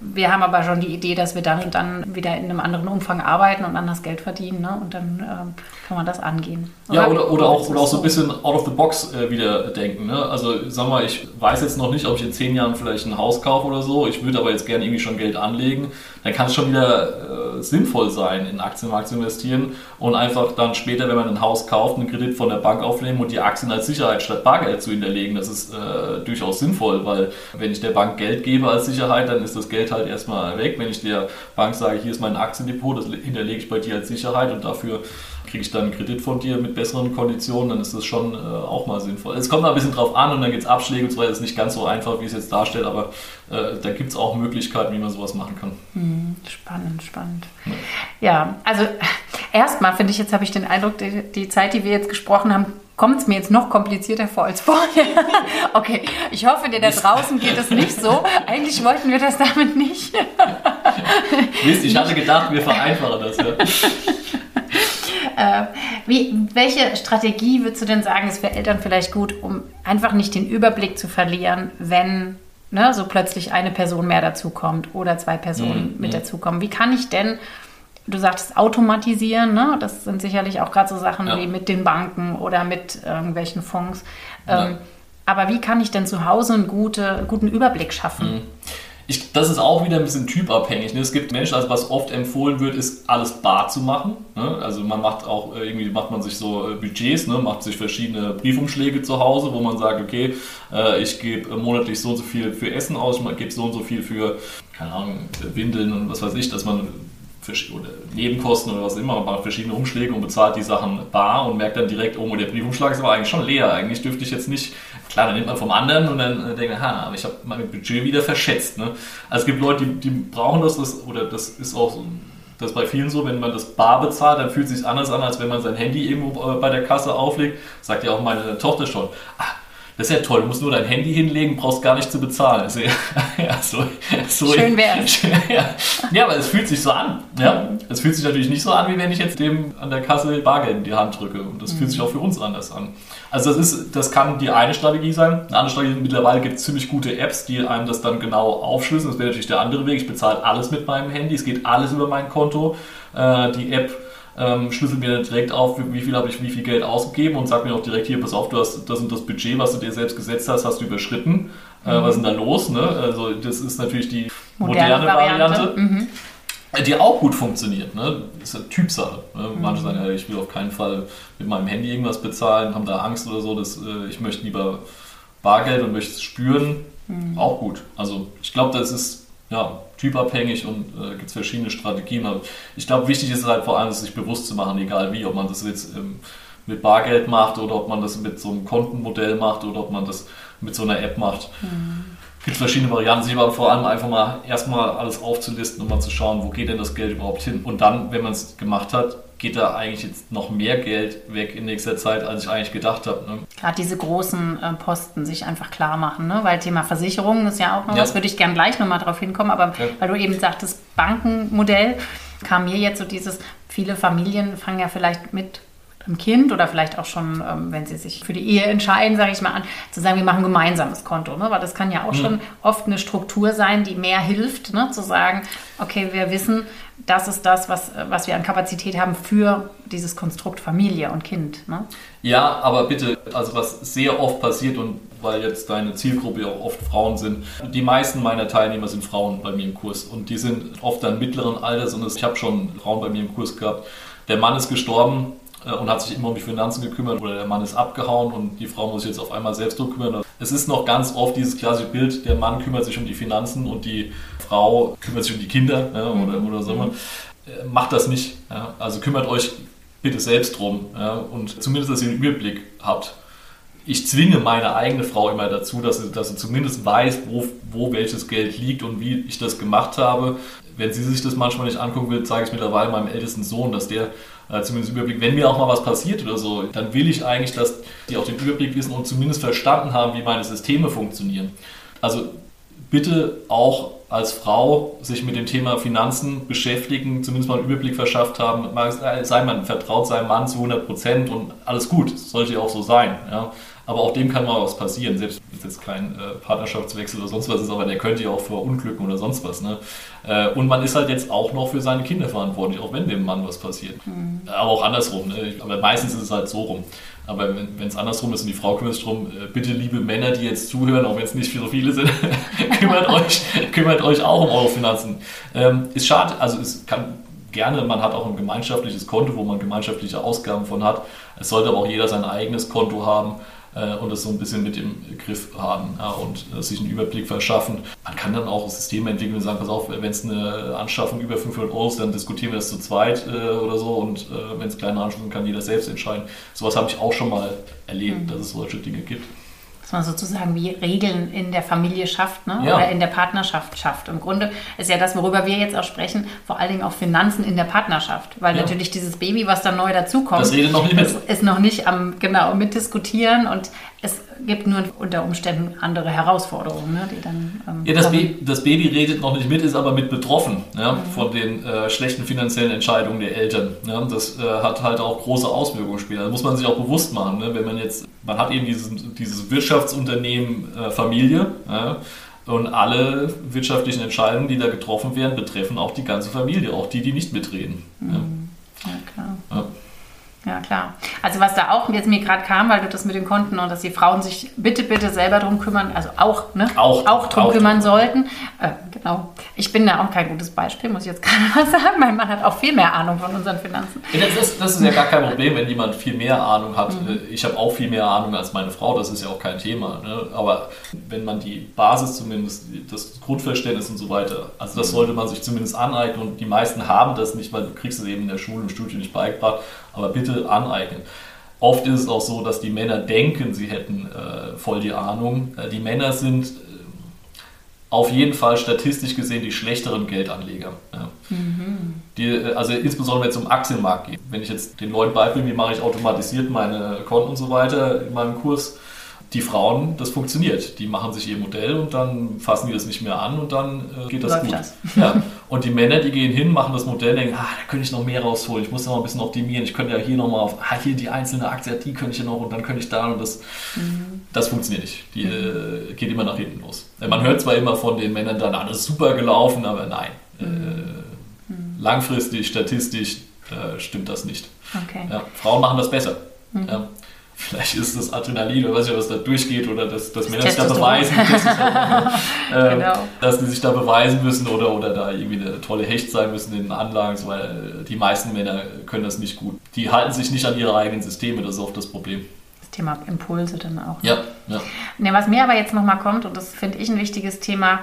wir haben aber schon die Idee, dass wir dann und dann wieder in einem anderen Umfang arbeiten und anders Geld verdienen. Ne? Und dann ähm, kann man das angehen. Oder? Ja, oder, oder, auch, oder auch so ein bisschen out of the box äh, wieder denken. Ne? Also sag mal, ich weiß jetzt noch nicht, ob ich in zehn Jahren vielleicht ein Haus kaufe oder so. Ich würde aber jetzt gerne irgendwie schon Geld anlegen. Dann kann es schon wieder äh, sinnvoll sein, in Aktienmarkt zu investieren und einfach dann später, wenn man ein Haus kauft, einen Kredit von der Bank aufnehmen und die Aktien als Sicherheit statt Bargeld zu hinterlegen. Das ist äh, durchaus sinnvoll, weil wenn ich der Bank Geld gebe als Sicherheit, dann ist das Geld halt erstmal weg. Wenn ich der Bank sage, hier ist mein Aktiendepot, das hinterlege ich bei dir als Sicherheit und dafür kriege ich dann einen Kredit von dir mit besseren Konditionen, dann ist das schon äh, auch mal sinnvoll. Es kommt ein bisschen drauf an und dann gibt es Abschläge und so weiter. Ist nicht ganz so einfach, wie es jetzt darstellt, aber äh, da gibt es auch Möglichkeiten, wie man sowas machen kann. Hm, spannend, spannend. Ja, ja also erstmal finde ich, jetzt habe ich den Eindruck, die, die Zeit, die wir jetzt gesprochen haben, kommt es mir jetzt noch komplizierter vor als vorher. okay, ich hoffe, dir da draußen geht es nicht so. Eigentlich wollten wir das damit nicht. Mist, ich hatte gedacht, wir vereinfachen das. Ja. Äh, wie, welche Strategie würdest du denn sagen, ist für Eltern vielleicht gut, um einfach nicht den Überblick zu verlieren, wenn ne, so plötzlich eine Person mehr dazukommt oder zwei Personen mhm. mit dazukommen? Wie kann ich denn Du sagtest automatisieren, ne? das sind sicherlich auch gerade so Sachen ja. wie mit den Banken oder mit irgendwelchen Fonds. Ähm, aber wie kann ich denn zu Hause einen gute, guten Überblick schaffen? Mhm. Ich, das ist auch wieder ein bisschen typabhängig. Ne? Es gibt Menschen, also was oft empfohlen wird, ist alles bar zu machen. Ne? Also man macht auch, äh, irgendwie macht man sich so äh, Budgets, ne? macht sich verschiedene Briefumschläge zu Hause, wo man sagt, okay, äh, ich gebe monatlich so und so viel für Essen aus, ich gebe so und so viel für, keine Ahnung, Windeln und was weiß ich, dass man oder Nebenkosten oder was immer, man macht verschiedene Umschläge und bezahlt die Sachen bar und merkt dann direkt, oh, der Briefumschlag ist aber eigentlich schon leer. Eigentlich dürfte ich jetzt nicht, klar, dann nimmt man vom anderen und dann äh, denkt man, ha, aber ich habe mein Budget wieder verschätzt. Ne? Also es gibt Leute, die, die brauchen das, das, oder das ist auch so, das ist bei vielen so, wenn man das bar bezahlt, dann fühlt es sich anders an, als wenn man sein Handy irgendwo äh, bei der Kasse auflegt. Sagt ja auch meine Tochter schon. Ah, das ist ja toll, du musst nur dein Handy hinlegen, brauchst gar nicht zu bezahlen. Also, ja, so, so Schön wär's. Ja. ja, aber es fühlt sich so an. Ja? Es fühlt sich natürlich nicht so an, wie wenn ich jetzt dem an der Kasse Bargeld in die Hand drücke. Und das mhm. fühlt sich auch für uns anders an. Also das, ist, das kann die eine Strategie sein. Eine andere Strategie, mittlerweile gibt es ziemlich gute Apps, die einem das dann genau aufschlüsseln. Das wäre natürlich der andere Weg. Ich bezahle alles mit meinem Handy, es geht alles über mein Konto. Äh, die App ähm, schlüsselt mir direkt auf, wie viel habe ich wie viel Geld ausgegeben und sagt mir auch direkt hier, pass auf, du hast das und das Budget, was du dir selbst gesetzt hast, hast du überschritten. Äh, mhm. was ist denn da los? Ne? Also das ist natürlich die moderne, moderne Variante. Variante. Mhm. Die auch gut funktioniert, ne? Das ist ja Typsache. Ne? Mhm. Manche sagen, ja, ich will auf keinen Fall mit meinem Handy irgendwas bezahlen, haben da Angst oder so, dass, äh, ich möchte lieber Bargeld und möchte es spüren. Mhm. Auch gut. Also ich glaube, das ist ja, typabhängig und äh, gibt es verschiedene Strategien. Aber ich glaube, wichtig ist halt vor allem, sich bewusst zu machen, egal wie, ob man das jetzt ähm, mit Bargeld macht oder ob man das mit so einem Kontenmodell macht oder ob man das mit so einer App macht. Mhm. Gibt verschiedene Varianten, sich aber vor allem einfach mal erstmal alles aufzulisten und mal zu schauen, wo geht denn das Geld überhaupt hin. Und dann, wenn man es gemacht hat, geht da eigentlich jetzt noch mehr Geld weg in nächster Zeit, als ich eigentlich gedacht habe. Ne? Gerade diese großen äh, Posten sich einfach klar machen, ne? weil Thema Versicherungen ist ja auch noch ja. was, würde ich gerne gleich nochmal drauf hinkommen, aber ja. weil du eben sagtest, Bankenmodell, kam mir jetzt so dieses, viele Familien fangen ja vielleicht mit einem Kind oder vielleicht auch schon, ähm, wenn sie sich für die Ehe entscheiden, sage ich mal an, zu sagen, wir machen ein gemeinsames Konto. Ne? Weil das kann ja auch mhm. schon oft eine Struktur sein, die mehr hilft, ne? zu sagen, okay, wir wissen, das ist das, was, was wir an Kapazität haben für dieses Konstrukt Familie und Kind. Ne? Ja, aber bitte, also was sehr oft passiert und weil jetzt deine Zielgruppe auch oft Frauen sind, die meisten meiner Teilnehmer sind Frauen bei mir im Kurs und die sind oft dann mittleren Alters und ich habe schon Frauen bei mir im Kurs gehabt. Der Mann ist gestorben, äh, und hat sich immer um die Finanzen gekümmert oder der Mann ist abgehauen und die Frau muss sich jetzt auf einmal selbst drum kümmern. Es ist noch ganz oft dieses klassische Bild, der Mann kümmert sich um die Finanzen und die Frau kümmert sich um die Kinder ja, oder, oder so. Mhm. Äh, macht das nicht. Ja. Also kümmert euch bitte selbst drum ja, und zumindest, dass ihr einen Überblick habt. Ich zwinge meine eigene Frau immer dazu, dass sie, dass sie zumindest weiß, wo, wo welches Geld liegt und wie ich das gemacht habe. Wenn sie sich das manchmal nicht angucken will, zeige ich mittlerweile meinem ältesten Sohn, dass der äh, zumindest Überblick, wenn mir auch mal was passiert oder so, dann will ich eigentlich, dass die auch den Überblick wissen und zumindest verstanden haben, wie meine Systeme funktionieren. Also bitte auch als Frau sich mit dem Thema Finanzen beschäftigen, zumindest mal einen Überblick verschafft haben, sei man vertraut seinem Mann zu 100 Prozent und alles gut, sollte auch so sein. Ja. Aber auch dem kann mal was passieren, selbst wenn es jetzt kein äh, Partnerschaftswechsel oder sonst was ist, aber der könnte ja auch vor Unglücken oder sonst was. Ne? Äh, und man ist halt jetzt auch noch für seine Kinder verantwortlich, auch wenn dem Mann was passiert. Mhm. Aber auch andersrum. Ne? Aber meistens ist es halt so rum. Aber wenn es andersrum ist und die Frau kümmert sich drum, äh, bitte liebe Männer, die jetzt zuhören, auch wenn es nicht so viele sind, kümmert, euch, kümmert euch auch um eure Finanzen. Ähm, ist schade, also es kann gerne, man hat auch ein gemeinschaftliches Konto, wo man gemeinschaftliche Ausgaben von hat. Es sollte aber auch jeder sein eigenes Konto haben und das so ein bisschen mit im Griff haben ja, und äh, sich einen Überblick verschaffen. Man kann dann auch Systeme entwickeln und sagen, pass auf, wenn es eine Anschaffung über 500 Euro ist, dann diskutieren wir das zu zweit äh, oder so und äh, wenn es kleine Anschaffungen kann jeder selbst entscheiden. Sowas habe ich auch schon mal erlebt, mhm. dass es solche Dinge gibt dass man sozusagen wie Regeln in der Familie schafft ne? Ja. oder in der Partnerschaft schafft. Im Grunde ist ja das, worüber wir jetzt auch sprechen, vor allen Dingen auch Finanzen in der Partnerschaft, weil ja. natürlich dieses Baby, was dann neu dazukommt, das redet noch nicht mit. ist noch nicht am genau mitdiskutieren und es gibt nur unter Umständen andere Herausforderungen, ne, die dann. Ähm, ja, das, Baby, das, Baby redet noch nicht mit, ist aber mit betroffen ja, mhm. von den äh, schlechten finanziellen Entscheidungen der Eltern. Ja, das äh, hat halt auch große Auswirkungen später. Da muss man sich auch bewusst machen, ne, wenn man jetzt, man hat eben dieses, dieses Wirtschaftsunternehmen äh, Familie. Ja, Und alle wirtschaftlichen Entscheidungen, die da getroffen werden, betreffen auch die ganze Familie, auch die, die nicht mitreden. Mhm. Ja. ja, klar. Ja. Klar. Also was da auch jetzt mir gerade kam, weil du das mit den Konten und dass die Frauen sich bitte, bitte selber drum kümmern, also auch, ne? Auch, auch drum auch kümmern drum. sollten. Äh, genau. Ich bin da auch kein gutes Beispiel, muss ich jetzt gerade mal sagen. Mein Mann hat auch viel mehr Ahnung von unseren Finanzen. Das ist, das ist ja gar kein Problem, wenn jemand viel mehr Ahnung hat. Mhm. Ich habe auch viel mehr Ahnung als meine Frau, das ist ja auch kein Thema. Ne? Aber wenn man die Basis zumindest, das Grundverständnis und so weiter, also das sollte man sich zumindest aneignen und die meisten haben das nicht, weil du kriegst es eben in der Schule und Studium nicht beigebracht aber bitte aneignen. Oft ist es auch so, dass die Männer denken, sie hätten äh, voll die Ahnung. Äh, die Männer sind äh, auf jeden Fall statistisch gesehen die schlechteren Geldanleger. Ja. Mhm. Die, äh, also insbesondere wenn es um Aktienmarkt geht. Wenn ich jetzt den Leuten beibringe, wie mache ich automatisiert meine Konten und so weiter in meinem Kurs, die Frauen, das funktioniert. Die machen sich ihr Modell und dann fassen die das nicht mehr an und dann äh, geht das Läuft gut. Das. Ja. Und die Männer, die gehen hin, machen das Modell, denken, ah, da könnte ich noch mehr rausholen, ich muss noch ein bisschen optimieren, ich könnte ja hier nochmal auf, ah, hier die einzelne Aktie, die könnte ich ja noch und dann könnte ich da und das, mhm. das funktioniert nicht. Die äh, geht immer nach hinten los. Äh, man hört zwar immer von den Männern dann, alles super gelaufen, aber nein. Äh, mhm. Äh, langfristig, statistisch stimmt das nicht. Okay. Ja, Frauen machen das besser. Mhm. Ja. Vielleicht ist das Adrenalin oder weiß ich was da durchgeht oder dass, dass Männer sich da beweisen müssen, äh, genau. dass die sich da beweisen müssen oder, oder da irgendwie eine tolle Hecht sein müssen in den Anlagen, weil die meisten Männer können das nicht gut. Die halten sich nicht an ihre eigenen Systeme, das ist oft das Problem. Das Thema Impulse dann auch. Ne? Ja, ja. Ne, was mir aber jetzt nochmal kommt, und das finde ich ein wichtiges Thema,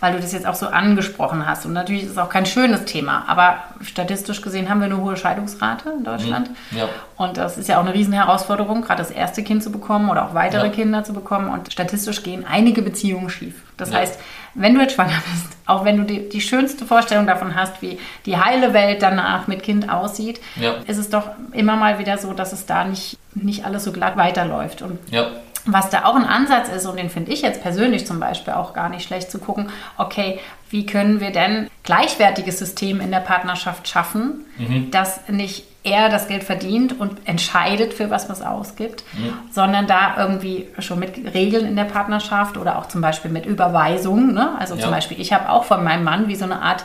weil du das jetzt auch so angesprochen hast. Und natürlich ist es auch kein schönes Thema, aber statistisch gesehen haben wir eine hohe Scheidungsrate in Deutschland. Mhm. Ja. Und das ist ja auch eine Riesenherausforderung, gerade das erste Kind zu bekommen oder auch weitere ja. Kinder zu bekommen. Und statistisch gehen einige Beziehungen schief. Das ja. heißt, wenn du jetzt schwanger bist, auch wenn du die, die, schönste Vorstellung davon hast, wie die heile Welt danach mit Kind aussieht, ist es doch immer mal wieder so, dass es da nicht, nicht alles so glatt weiterläuft. Und ja was da auch ein Ansatz ist, und den finde ich jetzt persönlich zum Beispiel auch gar nicht schlecht zu gucken, okay, wie können wir denn gleichwertiges System in der Partnerschaft schaffen, mhm. dass nicht er das Geld verdient und entscheidet, für was man es ausgibt, mhm. sondern da irgendwie schon mit Regeln in der Partnerschaft oder auch zum Beispiel mit Überweisungen. Ne? Also ja. zum Beispiel, ich habe auch von meinem Mann wie so eine Art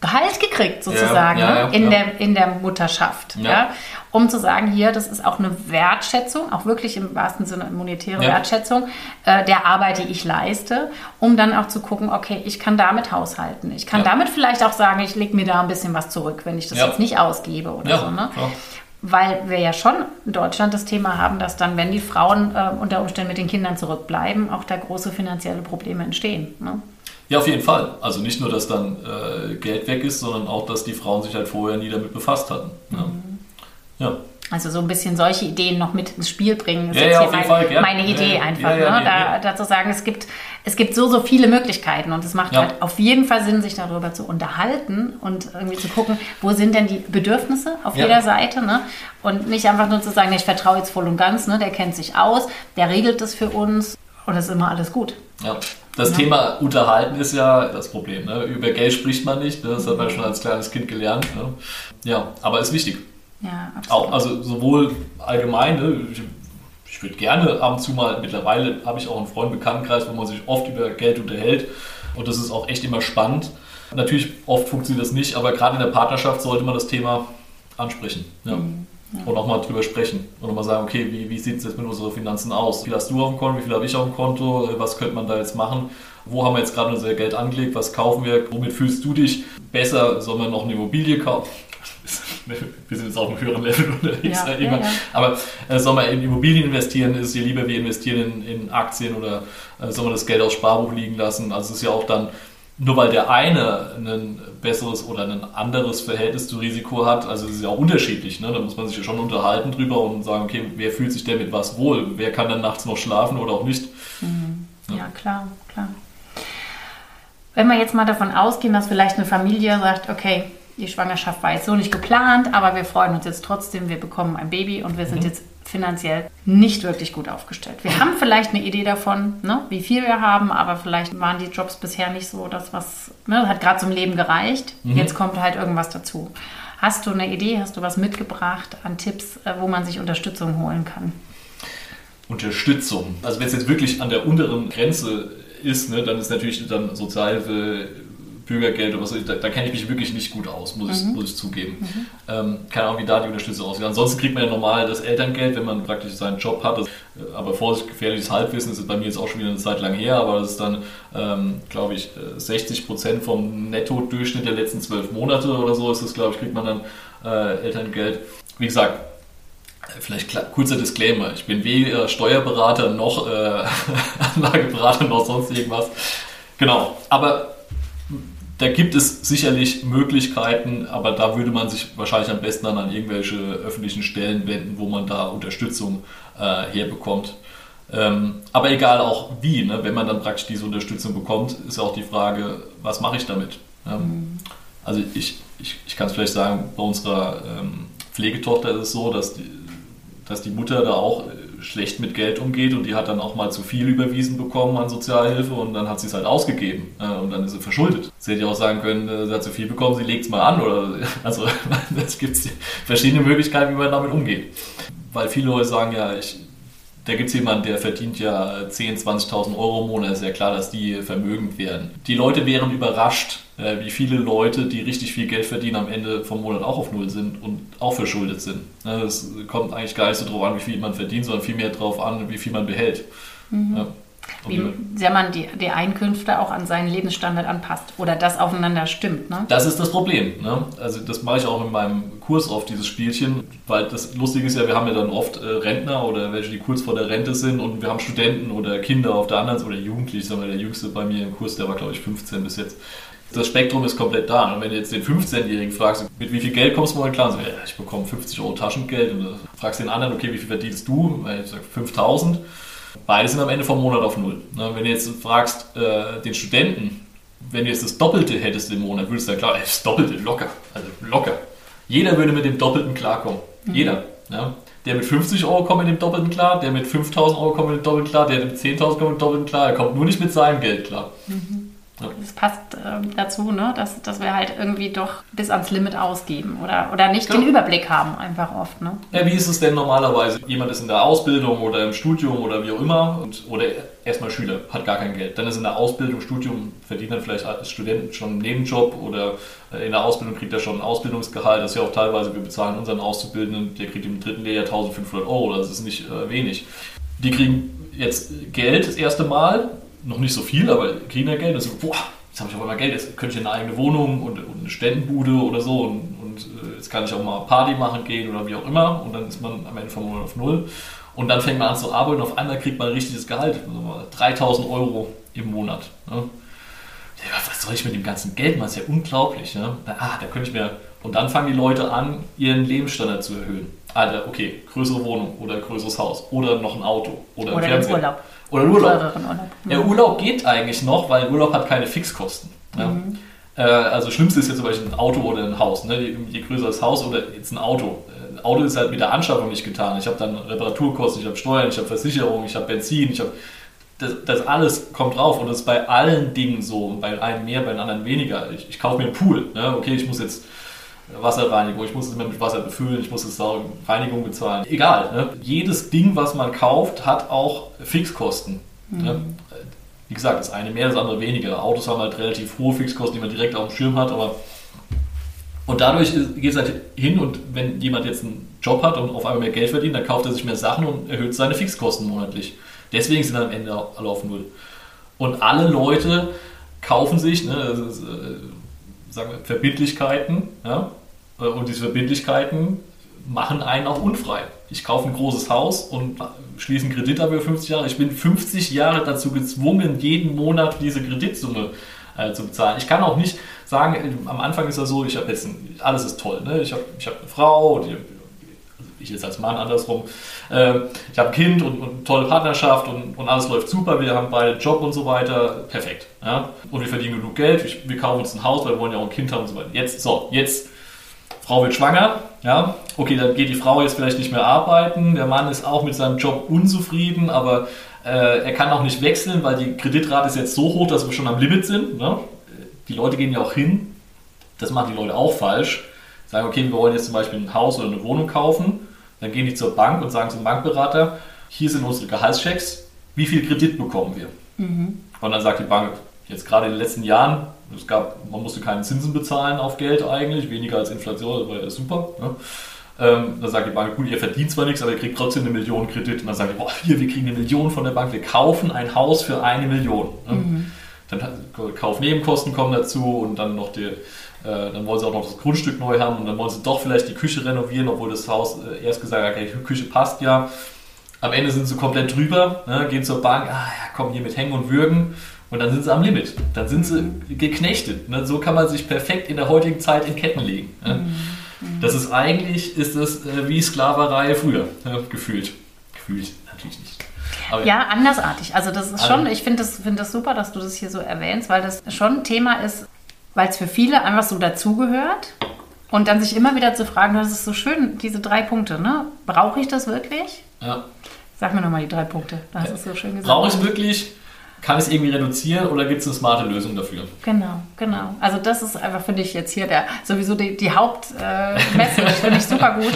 Gehalt gekriegt, sozusagen, ja, ja, ne? in, Der, in der Mutterschaft. Ja. Um zu sagen, hier, das ist auch eine Wertschätzung, auch wirklich im wahrsten Sinne monetäre Wertschätzung äh, der Arbeit, die ich leiste, um dann auch zu gucken, okay, ich kann damit haushalten. Ich kann damit vielleicht auch sagen, ich lege mir da ein bisschen was zurück, wenn ich das jetzt nicht ausgebe oder so. Ne? Weil wir ja schon in Deutschland das Thema haben, dass dann, wenn die Frauen äh, unter Umständen mit den Kindern zurückbleiben, auch da große finanzielle Probleme entstehen. Ne? Ja, auf jeden Fall. Also nicht nur, dass dann äh, Geld weg ist, sondern auch, dass die Frauen sich halt vorher nie damit befasst hatten. Ja. Mhm. ja. Also so ein bisschen solche Ideen noch mit ins Spiel bringen, ist ja, jetzt ja, hier mein, Fall, ja. meine Idee einfach. ne? da, dazu sagen, es gibt, es gibt so, so viele Möglichkeiten und es macht halt auf jeden Fall Sinn, sich darüber zu unterhalten und irgendwie zu gucken, wo sind denn die Bedürfnisse auf jeder Seite. Ne? Und nicht einfach nur zu sagen, ich vertraue jetzt voll und ganz, ne? der kennt sich aus, der regelt das für uns und es ist immer alles gut. Ja. Das ja. Thema Unterhalten ist ja das Problem. Ne? Über Geld spricht man nicht, ne? das hat man schon als kleines Kind gelernt. Ne? Ja, aber ist wichtig. Ja, absolut. Auch, also sowohl allgemein, ne? ich, ich würde gerne ab und zu mal, mittlerweile habe ich auch einen Freund Bekanntenkreis, wo man sich oft über Geld unterhält und das ist auch echt immer spannend. Natürlich, oft funktioniert das nicht, aber gerade in der Partnerschaft sollte man das Thema ansprechen. Ja. Mhm. Ja. Und auch mal drüber sprechen und mal sagen, okay, wie, wie sieht es jetzt mit unseren Finanzen aus? Wie viel hast du auf dem Konto, wie viel habe ich auf dem Konto, was könnte man da jetzt machen? Wo haben wir jetzt gerade unser Geld angelegt, was kaufen wir, womit fühlst du dich besser, soll man noch eine Immobilie kaufen? wir sind jetzt auf einem höheren Level unterwegs. Ja, ja, ja. Aber äh, soll man in Immobilien investieren, ist es dir lieber, wir investieren in, in Aktien oder äh, soll man das Geld aufs Sparbuch liegen lassen? Also es ist ja auch dann nur weil der eine ein besseres oder ein anderes Verhältnis zu Risiko hat, also es ist ja auch unterschiedlich, ne? da muss man sich ja schon unterhalten drüber und sagen, okay, wer fühlt sich denn mit was wohl? Wer kann dann nachts noch schlafen oder auch nicht? Mhm. Ja. ja, klar, klar. Wenn wir jetzt mal davon ausgehen, dass vielleicht eine Familie sagt, okay, die Schwangerschaft war jetzt so nicht geplant, aber wir freuen uns jetzt trotzdem, wir bekommen ein Baby und wir sind mhm. jetzt finanziell nicht wirklich gut aufgestellt. Wir haben vielleicht eine Idee davon, ne, wie viel wir haben, aber vielleicht waren die Jobs bisher nicht so das, was ne, hat gerade zum Leben gereicht. Mhm. Jetzt kommt halt irgendwas dazu. Hast du eine Idee, hast du was mitgebracht an Tipps, äh, wo man sich Unterstützung holen kann? Unterstützung. Also wenn es jetzt wirklich an der unteren Grenze ist, ne, dann ist natürlich dann Sozialhilfe, Bürgergeld oder so, da, da kenne ich mich wirklich nicht gut aus, muss, mhm. ich, muss ich zugeben. Mhm. Ähm, keine Ahnung, wie da die Unterstützung aussieht. Ansonsten kriegt man ja normal das Elterngeld, wenn man praktisch seinen Job hat. Das, äh, aber Vorsicht, gefährliches Halbwissen ist bei mir jetzt auch schon wieder eine Zeit lang her, aber das ist dann, ähm, glaube ich, 60 äh, Prozent vom Netto-Durchschnitt der letzten zwölf Monate oder so ist das, glaube ich, kriegt man dann äh, Elterngeld. Wie gesagt, Vielleicht kurzer Disclaimer. Ich bin weder Steuerberater noch äh, Anlageberater noch sonst irgendwas. Genau. Aber da gibt es sicherlich Möglichkeiten, aber da würde man sich wahrscheinlich am besten dann an irgendwelche öffentlichen Stellen wenden, wo man da Unterstützung äh, herbekommt. Ähm, aber egal auch wie, ne? wenn man dann praktisch diese Unterstützung bekommt, ist auch die Frage, was mache ich damit? Ähm, mhm. Also ich, ich, ich kann es vielleicht sagen, bei unserer ähm, Pflegetochter ist es so, dass die, dass die Mutter da auch äh, schlecht mit Geld umgeht und die hat dann auch mal zu viel überwiesen bekommen an Sozialhilfe und dann hat sie es halt ausgegeben äh, und dann ist sie verschuldet. Sie hätte ja auch sagen können, äh, sie hat zu viel bekommen, sie legt es mal an oder also es gibt verschiedene Möglichkeiten, wie man damit umgeht. Weil viele Leute sagen ja, ich, da gibt es jemanden, der verdient ja 10.000, 20.000 Euro im Monat, ist ja klar, dass die vermögend werden. Die Leute wären überrascht, äh, wie viele Leute, die richtig viel Geld verdienen, am Ende vom Monat auch auf Null sind und auch verschuldet sind. Es kommt eigentlich gar nicht so drauf an, wie viel man verdient, sondern vielmehr darauf an, wie viel man behält. Mhm. Ja wie sehr man die, die Einkünfte auch an seinen Lebensstandard anpasst oder das aufeinander stimmt. Ne? Das ist das Problem. Ne? Also das mache ich auch in meinem Kurs oft, dieses Spielchen, weil das Lustige ist ja, wir haben ja dann oft äh, Rentner oder welche, die kurz vor der Rente sind und wir haben Studenten oder Kinder auf der anderen Seite oder Jugendliche, sagen wir, der Jüngste bei mir im Kurs, der war glaube ich 15 bis jetzt. Das Spektrum ist komplett da. Und wenn du jetzt den 15-Jährigen fragst, mit wie viel Geld kommst du mal klar? So, ja, ich bekomme 50 Euro Taschengeld. Und du fragst den anderen, okay, wie viel verdienst du? Ich sage 5000. Beide sind am Ende vom Monat auf Null. Ne, wenn du jetzt fragst, äh, den Studenten, wenn du jetzt das Doppelte hättest im Monat, würdest du sagen, klar, das Doppelte, locker. Also locker. Jeder würde mit dem Doppelten klarkommen. Mhm. Jeder. Ja. Der mit 50 Euro kommt mit dem Doppelten klar, der mit 5000 Euro kommt mit dem Doppelten klar, der mit 10.000 kommt mit dem Doppelten klar, er kommt nur nicht mit seinem Geld klar. Mhm. Das passt äh, dazu, ne? dass, dass wir halt irgendwie doch bis ans Limit ausgeben oder, oder nicht ja. den Überblick haben, einfach oft. Ne? Ja, wie ist es denn normalerweise? Jemand ist in der Ausbildung oder im Studium oder wie auch immer und, oder erstmal Schüler, hat gar kein Geld. Dann ist in der Ausbildung, Studium, verdient dann vielleicht als Student schon einen Nebenjob oder äh, in der Ausbildung kriegt er schon ein Ausbildungsgehalt. Das ist ja auch teilweise, wir bezahlen unseren Auszubildenden, der kriegt im dritten Lehrjahr 1500 Euro, das ist nicht äh, wenig. Die kriegen jetzt Geld das erste Mal noch nicht so viel, aber kriegen ja Geld. Und so, boah, jetzt habe ich auf einmal Geld, jetzt könnte ich eine eigene Wohnung und, und eine Ständenbude oder so und, und äh, jetzt kann ich auch mal Party machen gehen oder wie auch immer und dann ist man am Ende vom Monat auf Null. Und dann fängt man an zu arbeiten und auf einmal kriegt man ein richtiges Gehalt, also 3000 Euro im Monat. Ne? Was soll ich mit dem ganzen Geld machen? Das ist ja unglaublich. Ne? Ah, da könnte ich mir. Und dann fangen die Leute an, ihren Lebensstandard zu erhöhen. Alter, okay, größere Wohnung oder größeres Haus oder noch ein Auto oder, oder ein Fernseher. Urlaub. Oder Urlaub. Urlaub. Ja, Urlaub geht eigentlich noch, weil Urlaub hat keine Fixkosten. Ja. Mhm. Äh, also schlimmste ist jetzt zum Beispiel ein Auto oder ein Haus. Ne? Je, je, größer das Haus oder jetzt ein Auto. Ein Auto ist halt mit der Anschaffung nicht getan. Ich habe dann Reparaturkosten, ich habe Steuern, ich habe Versicherung, ich habe Benzin, ich habe das, das, alles kommt drauf und das ist bei allen Dingen so. Bei einem mehr, bei den anderen weniger. Ich, ich kaufe mir einen Pool. Ne? Okay, ich muss jetzt Wasserreinigung, ich muss es immer mit Wasser befüllen, ich muss es Reinigung bezahlen. Egal, ne? jedes Ding, was man kauft, hat auch Fixkosten. Mhm. Ne? Wie gesagt, das eine mehr, das andere weniger. Autos haben halt relativ hohe Fixkosten, die man direkt auf dem Schirm hat, aber und dadurch geht es halt hin und wenn jemand jetzt einen Job hat und auf einmal mehr Geld verdient, dann kauft er sich mehr Sachen und erhöht seine Fixkosten monatlich. Deswegen sind am Ende alle auf Null. Und alle Leute kaufen sich, ne, äh, sagen wir, Verbindlichkeiten, ja, und diese Verbindlichkeiten machen einen auch unfrei. Ich kaufe ein großes Haus und schließe einen Kredit ab über 50 Jahre. Ich bin 50 Jahre dazu gezwungen, jeden Monat diese Kreditsumme äh, zu bezahlen. Ich kann auch nicht sagen, äh, am Anfang ist das so, ich habe jetzt ein, alles ist toll. Ne? Ich habe ich hab eine Frau, die, ich jetzt als Mann andersrum, äh, ich habe ein Kind und, und tolle Partnerschaft und, und, alles läuft super, wir haben beide Job und so weiter, perfekt. Ja? Und wir verdienen genug Geld, ich, wir kaufen uns ein Haus, weil wir wollen ja auch ein Kind haben und so weiter. Jetzt, so, jetzt Frau wird schwanger, ja, okay, dann geht die Frau jetzt vielleicht nicht mehr arbeiten, der Mann ist auch mit seinem Job unzufrieden, aber äh, er kann auch nicht wechseln, weil die Kreditrate ist jetzt so hoch, dass wir schon am Limit sind. Ne? Die Leute gehen ja auch hin, das machen die Leute auch falsch, sagen, okay, wir wollen jetzt zum Beispiel ein Haus oder eine Wohnung kaufen, dann gehen die zur Bank und sagen zum Bankberater, hier sind unsere Gehaltschecks, wie viel Kredit bekommen wir? Mhm. Und dann sagt die Bank, jetzt gerade in den letzten Jahren, es gab, man musste keine Zinsen bezahlen auf Geld eigentlich, weniger als Inflation, das war ja super. Ne? Ähm, dann sagt die Bank, gut, ihr verdient zwar nichts, aber ihr kriegt trotzdem eine Million Kredit. Und dann sagt die, boah, hier, wir kriegen eine Million von der Bank, wir kaufen ein Haus für eine Million. Ne? Mhm. Dann Kaufnebenkosten kommen dazu und dann noch die, äh, dann wollen sie auch noch das Grundstück neu haben und dann wollen sie doch vielleicht die Küche renovieren, obwohl das Haus äh, erst gesagt hat, okay, die Küche passt ja. Am Ende sind sie komplett drüber, ne, gehen zur Bank, ah ja, komm hier mit Hängen und Würgen und dann sind sie am Limit. Dann sind sie geknechtet. Ne? So kann man sich perfekt in der heutigen Zeit in Ketten legen. Ne? Mhm. Das ist eigentlich, ist das äh, wie Sklaverei früher, ne? gefühlt. Gefühlt natürlich nicht. Aber ja, andersartig. Also das ist schon, ich finde das, find das super, dass du das hier so erwähnst, weil das schon ein Thema ist, weil es für viele einfach so dazugehört. Und dann sich immer wieder zu fragen, das ist so schön, diese drei Punkte, ne? Brauche ich das wirklich? Ja. Sag mir nochmal die drei Punkte. Das ja. ist so schön gesagt. Brauche ich es wirklich? Kann es irgendwie reduzieren oder gibt es eine smarte Lösung dafür? Genau, genau. Also das ist einfach, finde ich, jetzt hier der sowieso die, die Hauptmessage, äh, finde ich super gut,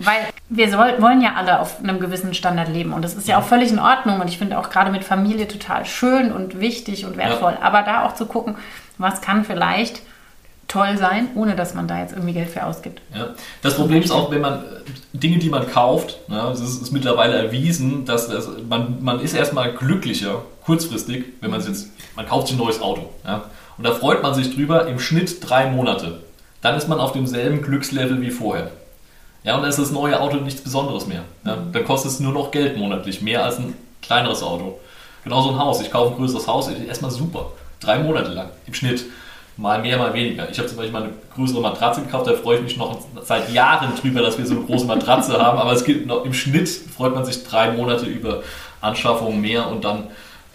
weil wir soll, wollen ja alle auf einem gewissen Standard leben und das ist ja auch völlig in Ordnung und ich finde auch gerade mit Familie total schön und wichtig und wertvoll, ja. aber da auch zu gucken, was kann vielleicht toll sein, ohne dass man da jetzt irgendwie Geld für ausgibt. Ja. Das Problem ist auch, wenn man äh, Dinge, die man kauft, ja, es ist, ist, mittlerweile erwiesen, dass das, man, man ist erstmal glücklicher, kurzfristig, wenn man jetzt, man kauft sich ein neues Auto. Ja, und da freut man sich drüber im Schnitt drei Monate. Dann ist man auf demselben Glückslevel wie vorher. Ja, und dann ist das neue Auto nichts Besonderes mehr. Ja, mhm. dann kostet es nur noch Geld monatlich, mehr als ein kleineres Auto. Genauso ein Haus. Ich kaufe ein größeres Haus, erstmal super. Drei Monate lang im Schnitt. Mal mehr, mal weniger. Ich habe zum Beispiel mal eine größere Matratze gekauft, da freue ich mich noch seit Jahren drüber, dass wir so eine große Matratze haben, aber es gibt noch, im Schnitt freut man sich drei Monate über Anschaffungen mehr und dann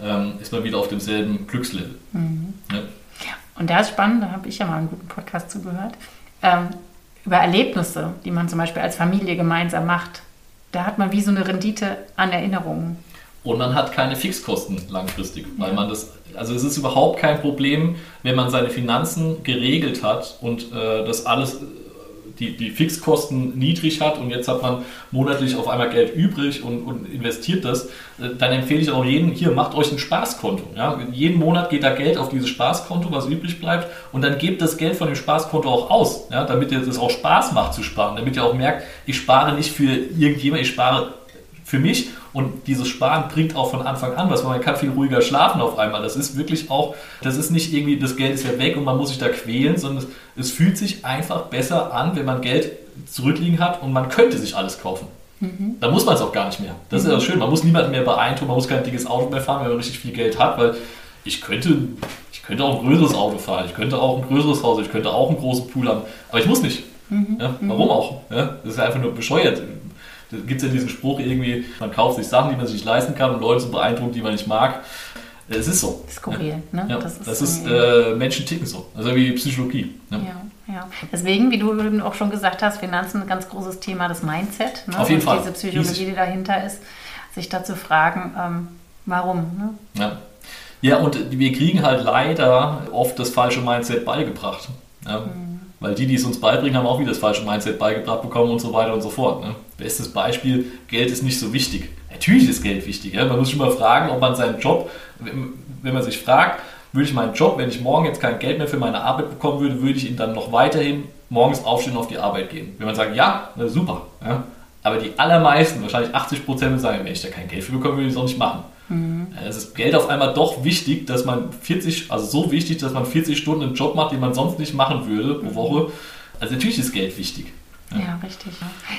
ähm, ist man wieder auf demselben Glückslevel. Mhm. Ja. Und da ist spannend, da habe ich ja mal einen guten Podcast zugehört, ähm, über Erlebnisse, die man zum Beispiel als Familie gemeinsam macht. Da hat man wie so eine Rendite an Erinnerungen. Und man hat keine Fixkosten langfristig, weil ja. man das, also es ist überhaupt kein Problem, wenn man seine Finanzen geregelt hat und äh, das alles, die, die Fixkosten niedrig hat und jetzt hat man monatlich auf einmal Geld übrig und, und investiert das, äh, dann empfehle ich auch jedem, hier macht euch ein Spaßkonto. Ja? Jeden Monat geht da Geld auf dieses Spaßkonto, was übrig bleibt und dann gebt das Geld von dem Spaßkonto auch aus, ja? damit ihr das auch Spaß macht zu sparen, damit ihr auch merkt, ich spare nicht für irgendjemand, ich spare für mich und dieses Sparen bringt auch von Anfang an was, weil man kann viel ruhiger schlafen auf einmal. Das ist wirklich auch, das ist nicht irgendwie, das Geld ist ja weg und man muss sich da quälen, sondern es, es fühlt sich einfach besser an, wenn man Geld zurückliegen hat und man könnte sich alles kaufen. Mhm. Da muss man es auch gar nicht mehr. Das mhm. ist ja schön. Man muss niemanden mehr beeinträchtigen, man muss kein dickes Auto mehr fahren, wenn man richtig viel Geld hat, weil ich könnte, ich könnte auch ein größeres Auto fahren, ich könnte auch ein größeres Haus, ich könnte auch einen großen Pool haben, aber ich muss nicht. Mhm. Ja, warum auch? Ja, das ist einfach nur bescheuert. Da gibt es ja diesen Spruch irgendwie, man kauft sich Sachen, die man sich nicht leisten kann und Leute zu beeindrucken, die man nicht mag. Es ist so. Skurril, ne? Ja, das ist, das ist äh, Menschen ticken so. Also wie Psychologie. Ne? Ja, ja. Deswegen, wie du auch schon gesagt hast, Finanzen ein ganz großes Thema, das Mindset. Ne? Auf jeden und Fall. Diese Psychologie, die dahinter ist, sich da zu fragen, ähm, warum. Ne? Ja. ja, und wir kriegen halt leider oft das falsche Mindset beigebracht. Ja? Mhm. Weil die, die es uns beibringen, haben auch wieder das falsche Mindset beigebracht bekommen und so weiter und so fort. Ne? Bestes Beispiel, Geld ist nicht so wichtig. Natürlich ist Geld wichtig. Ja? Man muss sich mal fragen, ob man seinen Job, wenn man sich fragt, würde ich meinen Job, wenn ich morgen jetzt kein Geld mehr für meine Arbeit bekommen würde, würde ich ihn dann noch weiterhin morgens aufstehen und auf die Arbeit gehen. Wenn man sagt, ja, super. Ja? Aber die allermeisten, wahrscheinlich 80 Prozent, sagen, wenn ich da kein Geld für bekomme, würde ich es auch nicht machen. Mhm. Es ist Geld auf einmal doch wichtig, dass man 40, also so wichtig, dass man 40 Stunden einen Job macht, den man sonst nicht machen würde pro Woche. Also natürlich ist Geld wichtig. Ja. ja, richtig.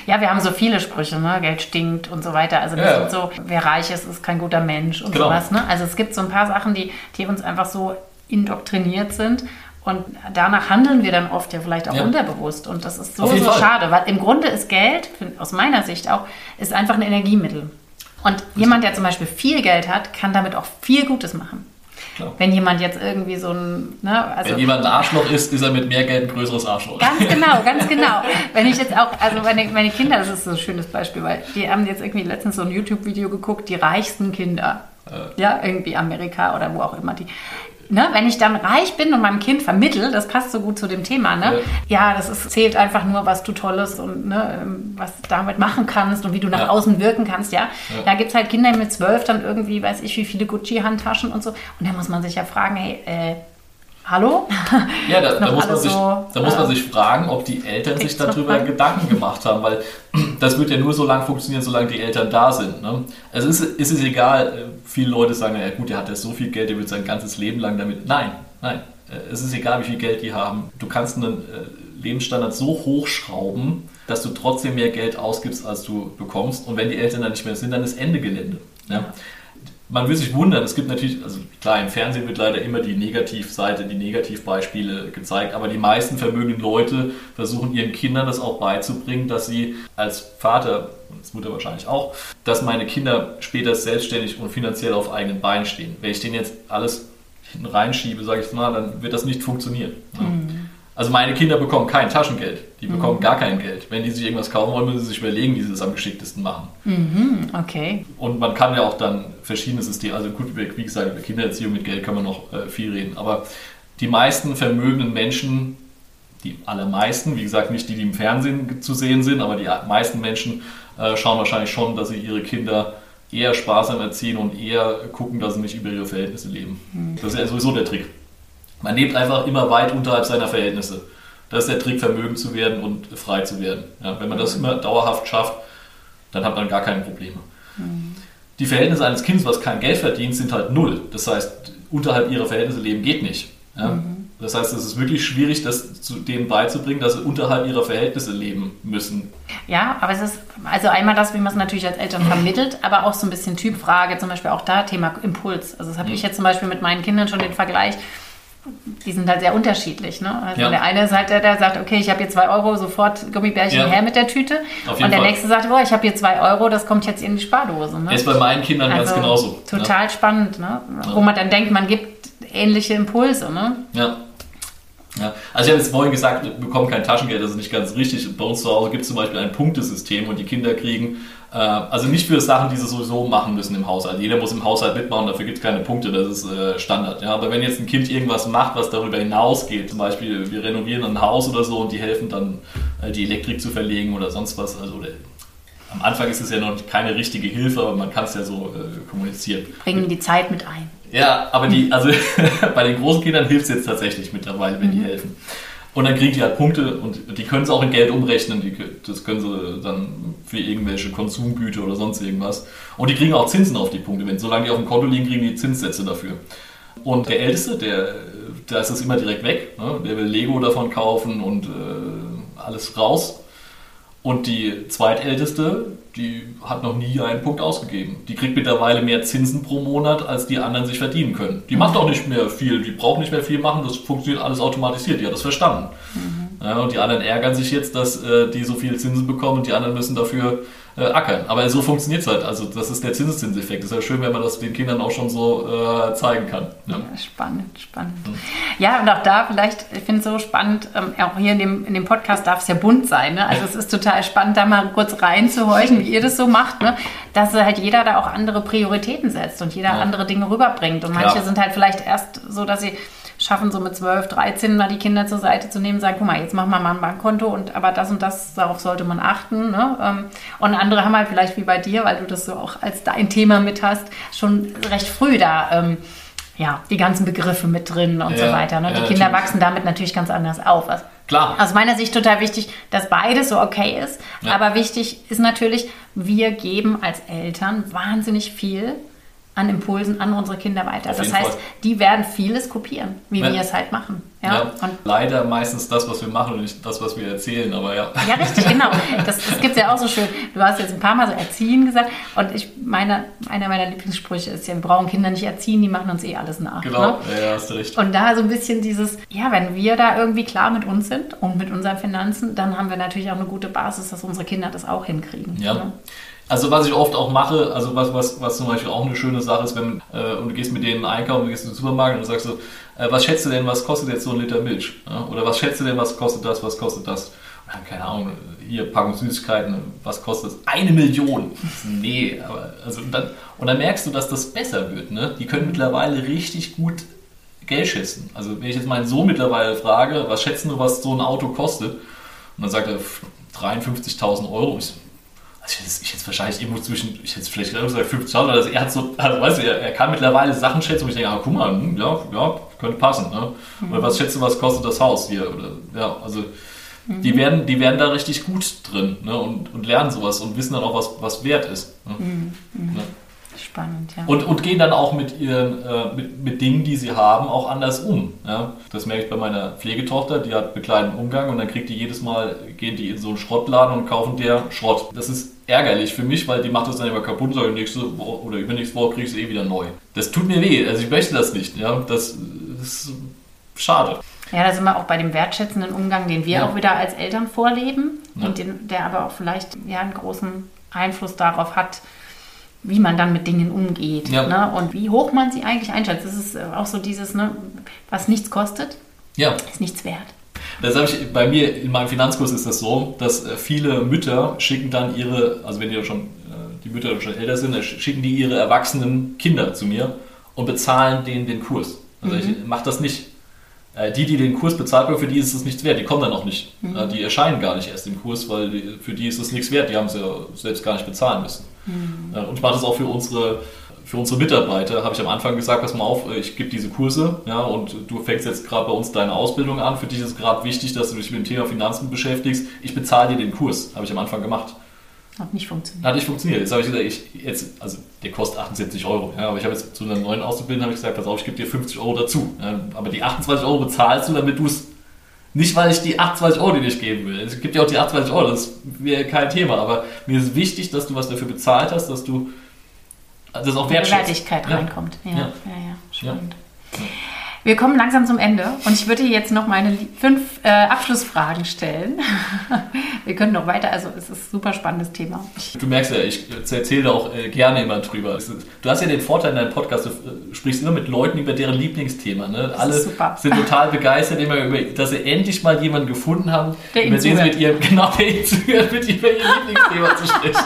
Ja. wir haben so viele Sprüche, ne? Geld stinkt und so weiter. Also das ja. sind so, wer reich ist, ist kein guter Mensch und genau. sowas. Ne? Also es gibt so ein paar Sachen, die, die uns einfach so indoktriniert sind. Und danach handeln wir dann oft ja vielleicht auch ja. unterbewusst. Und das ist so, so Fall. schade, weil im Grunde ist Geld, aus meiner Sicht auch, ist einfach ein Energiemittel. Und jemand, der zum Beispiel viel Geld hat, kann damit auch viel Gutes machen. Klar. Wenn jemand jetzt irgendwie so ein. Ne, also Wenn jemand ein Arschloch ist, ist er mit mehr Geld ein größeres Arschloch. Ganz genau, ganz genau. Wenn ich jetzt auch, also meine, meine Kinder, das ist so ein schönes Beispiel, weil die haben jetzt irgendwie letztens so ein YouTube-Video geguckt, die reichsten Kinder. Äh. Ja, irgendwie Amerika oder wo auch immer die ne, wenn ich dann reich bin und meinem Kind vermittel, das passt so gut zu dem Thema, ne? Ja, ja das ist, zählt einfach nur, was du Tolles und ne, ähm, was du damit machen kannst und wie du nach ja. außen wirken kannst, ja. ja. Da gibt es halt Kinder mit zwölf dann irgendwie, weiß ich, wie viele Gucci-Handtaschen und so. Und da muss man sich ja fragen, hey, äh, Hallo? Ja, da, da muss, man sich, so, da muss man sich fragen, ob die Eltern sich darüber Gedanken gemacht haben, weil das wird ja nur so lange funktionieren, solange die Eltern da sind. Ne? Also ist, ist es egal, äh, viele Leute sagen, ja gut, der hat ja so viel Geld, der wird sein ganzes Leben lang damit. Nein, nein, äh, es ist egal, wie viel Geld die haben. Du kannst einen äh, Lebensstandard so hochschrauben, dass du trotzdem mehr Geld ausgibst, als du bekommst. Und wenn die Eltern dann nicht mehr sind, dann ist Ende Gelände. Ja? Man will sich wundern, es gibt natürlich, also klar, im Fernsehen wird leider immer die Negativseite, die Negativbeispiele gezeigt, aber die meisten vermögenden Leute versuchen ihren Kindern das auch beizubringen, dass sie als Vater, und als Mutter wahrscheinlich auch, dass meine Kinder später selbstständig und finanziell auf eigenen Beinen stehen. Wenn ich denen jetzt alles hinten reinschiebe, sage ich mal, dann wird das nicht funktionieren. Mhm. Also meine Kinder bekommen kein Taschengeld. Die bekommen mhm. gar kein Geld. Wenn die sich irgendwas kaufen wollen, müssen sie sich überlegen, wie sie das am geschicktesten machen. Mhm. Okay. Und man kann ja auch dann verschiedene Systeme, also gut, wie gesagt, über Kindererziehung mit Geld kann man noch äh, viel reden. Aber die meisten vermögenden Menschen, die allermeisten, wie gesagt, nicht die, die im Fernsehen zu sehen sind, aber die meisten Menschen äh, schauen wahrscheinlich schon, dass sie ihre Kinder eher sparsam erziehen und eher gucken, dass sie nicht über ihre Verhältnisse leben. Mhm. Das ist ja sowieso der Trick. Man lebt einfach immer weit unterhalb seiner Verhältnisse. Das ist der Trick, vermögend zu werden und frei zu werden. Ja, wenn man das immer dauerhaft schafft, dann hat man gar keine Probleme. Mhm. Die Verhältnisse eines Kindes, was kein Geld verdient, sind halt null. Das heißt, unterhalb ihrer Verhältnisse leben geht nicht. Ja? Mhm. Das heißt, es ist wirklich schwierig, das zu denen beizubringen, dass sie unterhalb ihrer Verhältnisse leben müssen. Ja, aber es ist also einmal das, wie man es natürlich als Eltern vermittelt, aber auch so ein bisschen Typfrage, zum Beispiel auch da Thema Impuls. Also das habe mhm. ich jetzt zum Beispiel mit meinen Kindern schon den Vergleich die sind halt sehr unterschiedlich. Ne? Also ja. der eine ist halt der, der sagt, okay, ich habe hier zwei Euro, sofort Gummibärchen ja. her mit der Tüte. und der Fall. nächste sagt, boah, ich habe hier zwei Euro, das kommt jetzt in die Spardose. Ne? Ist bei meinen Kindern also ganz genauso. Total ja. spannend, ne? wo man dann denkt, man gibt ähnliche Impulse. Ne? Ja. Ja, also ich habe jetzt vorhin gesagt, wir bekommen kein Taschengeld, das ist nicht ganz richtig. Bei uns zu Hause gibt es zum Beispiel ein Punktesystem und die Kinder kriegen äh, also nicht für Sachen, die sie sowieso machen müssen im Haushalt. Jeder muss im Haushalt mitmachen, dafür gibt es keine Punkte, das ist äh, Standard. Ja? Aber wenn jetzt ein Kind irgendwas macht, was darüber hinausgeht, zum Beispiel wir renovieren ein Haus oder so und die helfen dann, äh, die Elektrik zu verlegen oder sonst was, also oder, am Anfang ist es ja noch keine richtige Hilfe, aber man kann es ja so kommunizieren. Bringen die Zeit mit ein. Ja, aber die, also bei den großen Kindern hilft es jetzt tatsächlich mittlerweile, wenn mhm. die helfen. Und dann kriegen die halt Punkte und die können sie auch in Geld umrechnen. Die, das können sie dann für irgendwelche Konsumgüter oder sonst irgendwas. Und die kriegen auch Zinsen auf die Punkte. Wenn solange die auf dem Konto liegen, kriegen die Zinssätze dafür. Und der Älteste, der, da ist das immer direkt weg. Ne? Der will Lego davon kaufen und äh, alles raus. Und die zweitälteste, die hat noch nie einen Punkt ausgegeben. Die kriegt mittlerweile mehr Zinsen pro Monat, als die anderen sich verdienen können. Die macht auch nicht mehr viel, die braucht nicht mehr viel machen, das funktioniert alles automatisiert, die hat das verstanden. Mhm. Ja, und die anderen ärgern sich jetzt, dass äh, die so viele Zinsen bekommen und die anderen müssen dafür äh, ackern. Aber so funktioniert es halt. Also das ist der Zinseszinseffekt. Es ist ja schön, wenn man das den Kindern auch schon so äh, zeigen kann. Ja. ja spannend, spannend. Mhm. Ja, und auch da vielleicht, ich finde es so spannend, ähm, auch hier in dem, in dem Podcast darf es ja bunt sein. Ne? Also es ist total spannend, da mal kurz reinzuhorchen, wie ihr das so macht, ne? dass halt jeder da auch andere Prioritäten setzt und jeder ja. andere Dinge rüberbringt. Und manche sind halt vielleicht erst so, dass sie schaffen, so mit 12, 13 mal die Kinder zur Seite zu nehmen, sagen, guck mal, jetzt machen wir mal ein Bankkonto und aber das und das, darauf sollte man achten. Ne? Ähm, und andere haben halt vielleicht wie bei dir, weil du das so auch als dein Thema mit hast, schon recht früh da ähm, ja, die ganzen Begriffe mit drin und ja, so weiter. Ne? Die ja, Kinder natürlich. wachsen damit natürlich ganz anders auf. Klar. Aus meiner Sicht total wichtig, dass beides so okay ist. Ja. Aber wichtig ist natürlich, wir geben als Eltern wahnsinnig viel an Impulsen an unsere Kinder weiter. Auf das heißt, Fall. die werden vieles kopieren, wie ja. wir es halt machen. Ja? ja leider meistens das, was wir machen und nicht das, was wir erzählen, aber ja. Ja, richtig, genau. Das, das gibt es ja auch so schön. Du hast jetzt ein paar Mal so erziehen gesagt und ich meine, einer meiner Lieblingssprüche ist ja, wir brauchen Kinder nicht erziehen, die machen uns eh alles nach. Genau, ne? ja, hast du recht. Und da so ein bisschen dieses, ja, wenn wir da irgendwie klar mit uns sind und mit unseren Finanzen, dann haben wir natürlich auch eine gute Basis, dass unsere Kinder das auch hinkriegen. Ja. Ne? Also was ich oft auch mache, also was, was, was zum Beispiel auch eine schöne Sache ist, wenn äh, und du gehst mit denen einkaufen, du gehst in den Supermarkt und sagst so, äh, was schätzt du denn, was kostet jetzt so ein Liter Milch? Ja? Oder was schätzt du denn, was kostet das, was kostet das? Und keine Ahnung, hier Packung Süßigkeiten, was kostet das? Eine Million. nee, aber also und dann, und dann merkst du, dass das besser wird. Ne? Die können mittlerweile richtig gut Geld schätzen. Also wenn ich jetzt meinen Sohn mittlerweile frage, was schätzen du, was so ein Auto kostet? Und dann sagt er 53.000 Euro. Ich, also ich hätte, ich hätte wahrscheinlich irgendwo zwischen, ich hätte vielleicht gesagt 50.000, also er hat so, also weißt du, er, er, kann mittlerweile Sachen schätzen, wo ich denke, ah, guck mal, hm, ja, ja, könnte passen. Ne? Mhm. Oder was schätzt du, was kostet das Haus hier? Oder, ja, also mhm. die, werden, die werden da richtig gut drin ne? und, und lernen sowas und wissen dann auch, was, was wert ist. Ne? Mhm. mhm. Ne? Spannend, ja. Und, und gehen dann auch mit, ihren, äh, mit, mit Dingen, die sie haben, auch anders um. Ja? Das merke ich bei meiner Pflegetochter, die hat bekleideten Umgang und dann kriegt die jedes Mal, gehen die in so einen Schrottladen und kaufen der Schrott. Das ist ärgerlich für mich, weil die macht das dann immer kaputt und sagt, nächste Woche oder übernächste Woche kriegst du eh wieder neu. Das tut mir weh, also ich möchte das nicht. Ja? Das, das ist schade. Ja, da sind wir auch bei dem wertschätzenden Umgang, den wir ja. auch wieder als Eltern vorleben ja. und den, der aber auch vielleicht ja, einen großen Einfluss darauf hat, wie man dann mit Dingen umgeht ja. ne? und wie hoch man sie eigentlich einschätzt. Das ist äh, auch so dieses, ne, was nichts kostet, ja. ist nichts wert. Das habe ich bei mir in meinem Finanzkurs ist das so, dass äh, viele Mütter schicken dann ihre, also wenn die schon äh, die Mütter schon älter sind, schicken die ihre erwachsenen Kinder zu mir und bezahlen denen den Kurs. Also mhm. ich mache das nicht. Die, die den Kurs bezahlt haben, für die ist es nichts wert. Die kommen dann auch nicht. Mhm. Die erscheinen gar nicht erst im Kurs, weil die, für die ist es nichts wert. Die haben es ja selbst gar nicht bezahlen müssen. Mhm. Und ich mache das auch für unsere, für unsere Mitarbeiter. Habe ich am Anfang gesagt, pass mal auf, ich gebe diese Kurse ja, und du fängst jetzt gerade bei uns deine Ausbildung an. Für dich ist es gerade wichtig, dass du dich mit dem Thema Finanzen beschäftigst. Ich bezahle dir den Kurs. Habe ich am Anfang gemacht. Hat nicht funktioniert. Hat nicht funktioniert. Jetzt habe ich gesagt, ich, jetzt, also der kostet 78 Euro. Ja, aber ich habe jetzt zu einer neuen Auszubildenden habe ich gesagt, pass auf, ich gebe dir 50 Euro dazu. Ja, aber die 28 Euro bezahlst du, damit du es nicht, weil ich die 28 Euro dir nicht geben will. Es gibt ja auch die 28 Euro, das wäre kein Thema. Aber mir ist wichtig, dass du was dafür bezahlt hast, dass du das auch wertschätzt. Wertigkeit ja. reinkommt. Ja, ja, ja, ja. spannend. Ja. Wir kommen langsam zum Ende und ich würde jetzt noch meine fünf äh, Abschlussfragen stellen. Wir können noch weiter, also es ist ein super spannendes Thema. Du merkst ja, ich erzähle auch äh, gerne immer drüber. Du hast ja den Vorteil in deinem Podcast, du äh, sprichst immer mit Leuten über deren Lieblingsthema. Ne? Alle sind total begeistert, immer über, dass sie endlich mal jemanden gefunden haben, der mit dem sie mit ihrem, genau, der ihnen zuhört, mit über ihr Lieblingsthema zu sprechen.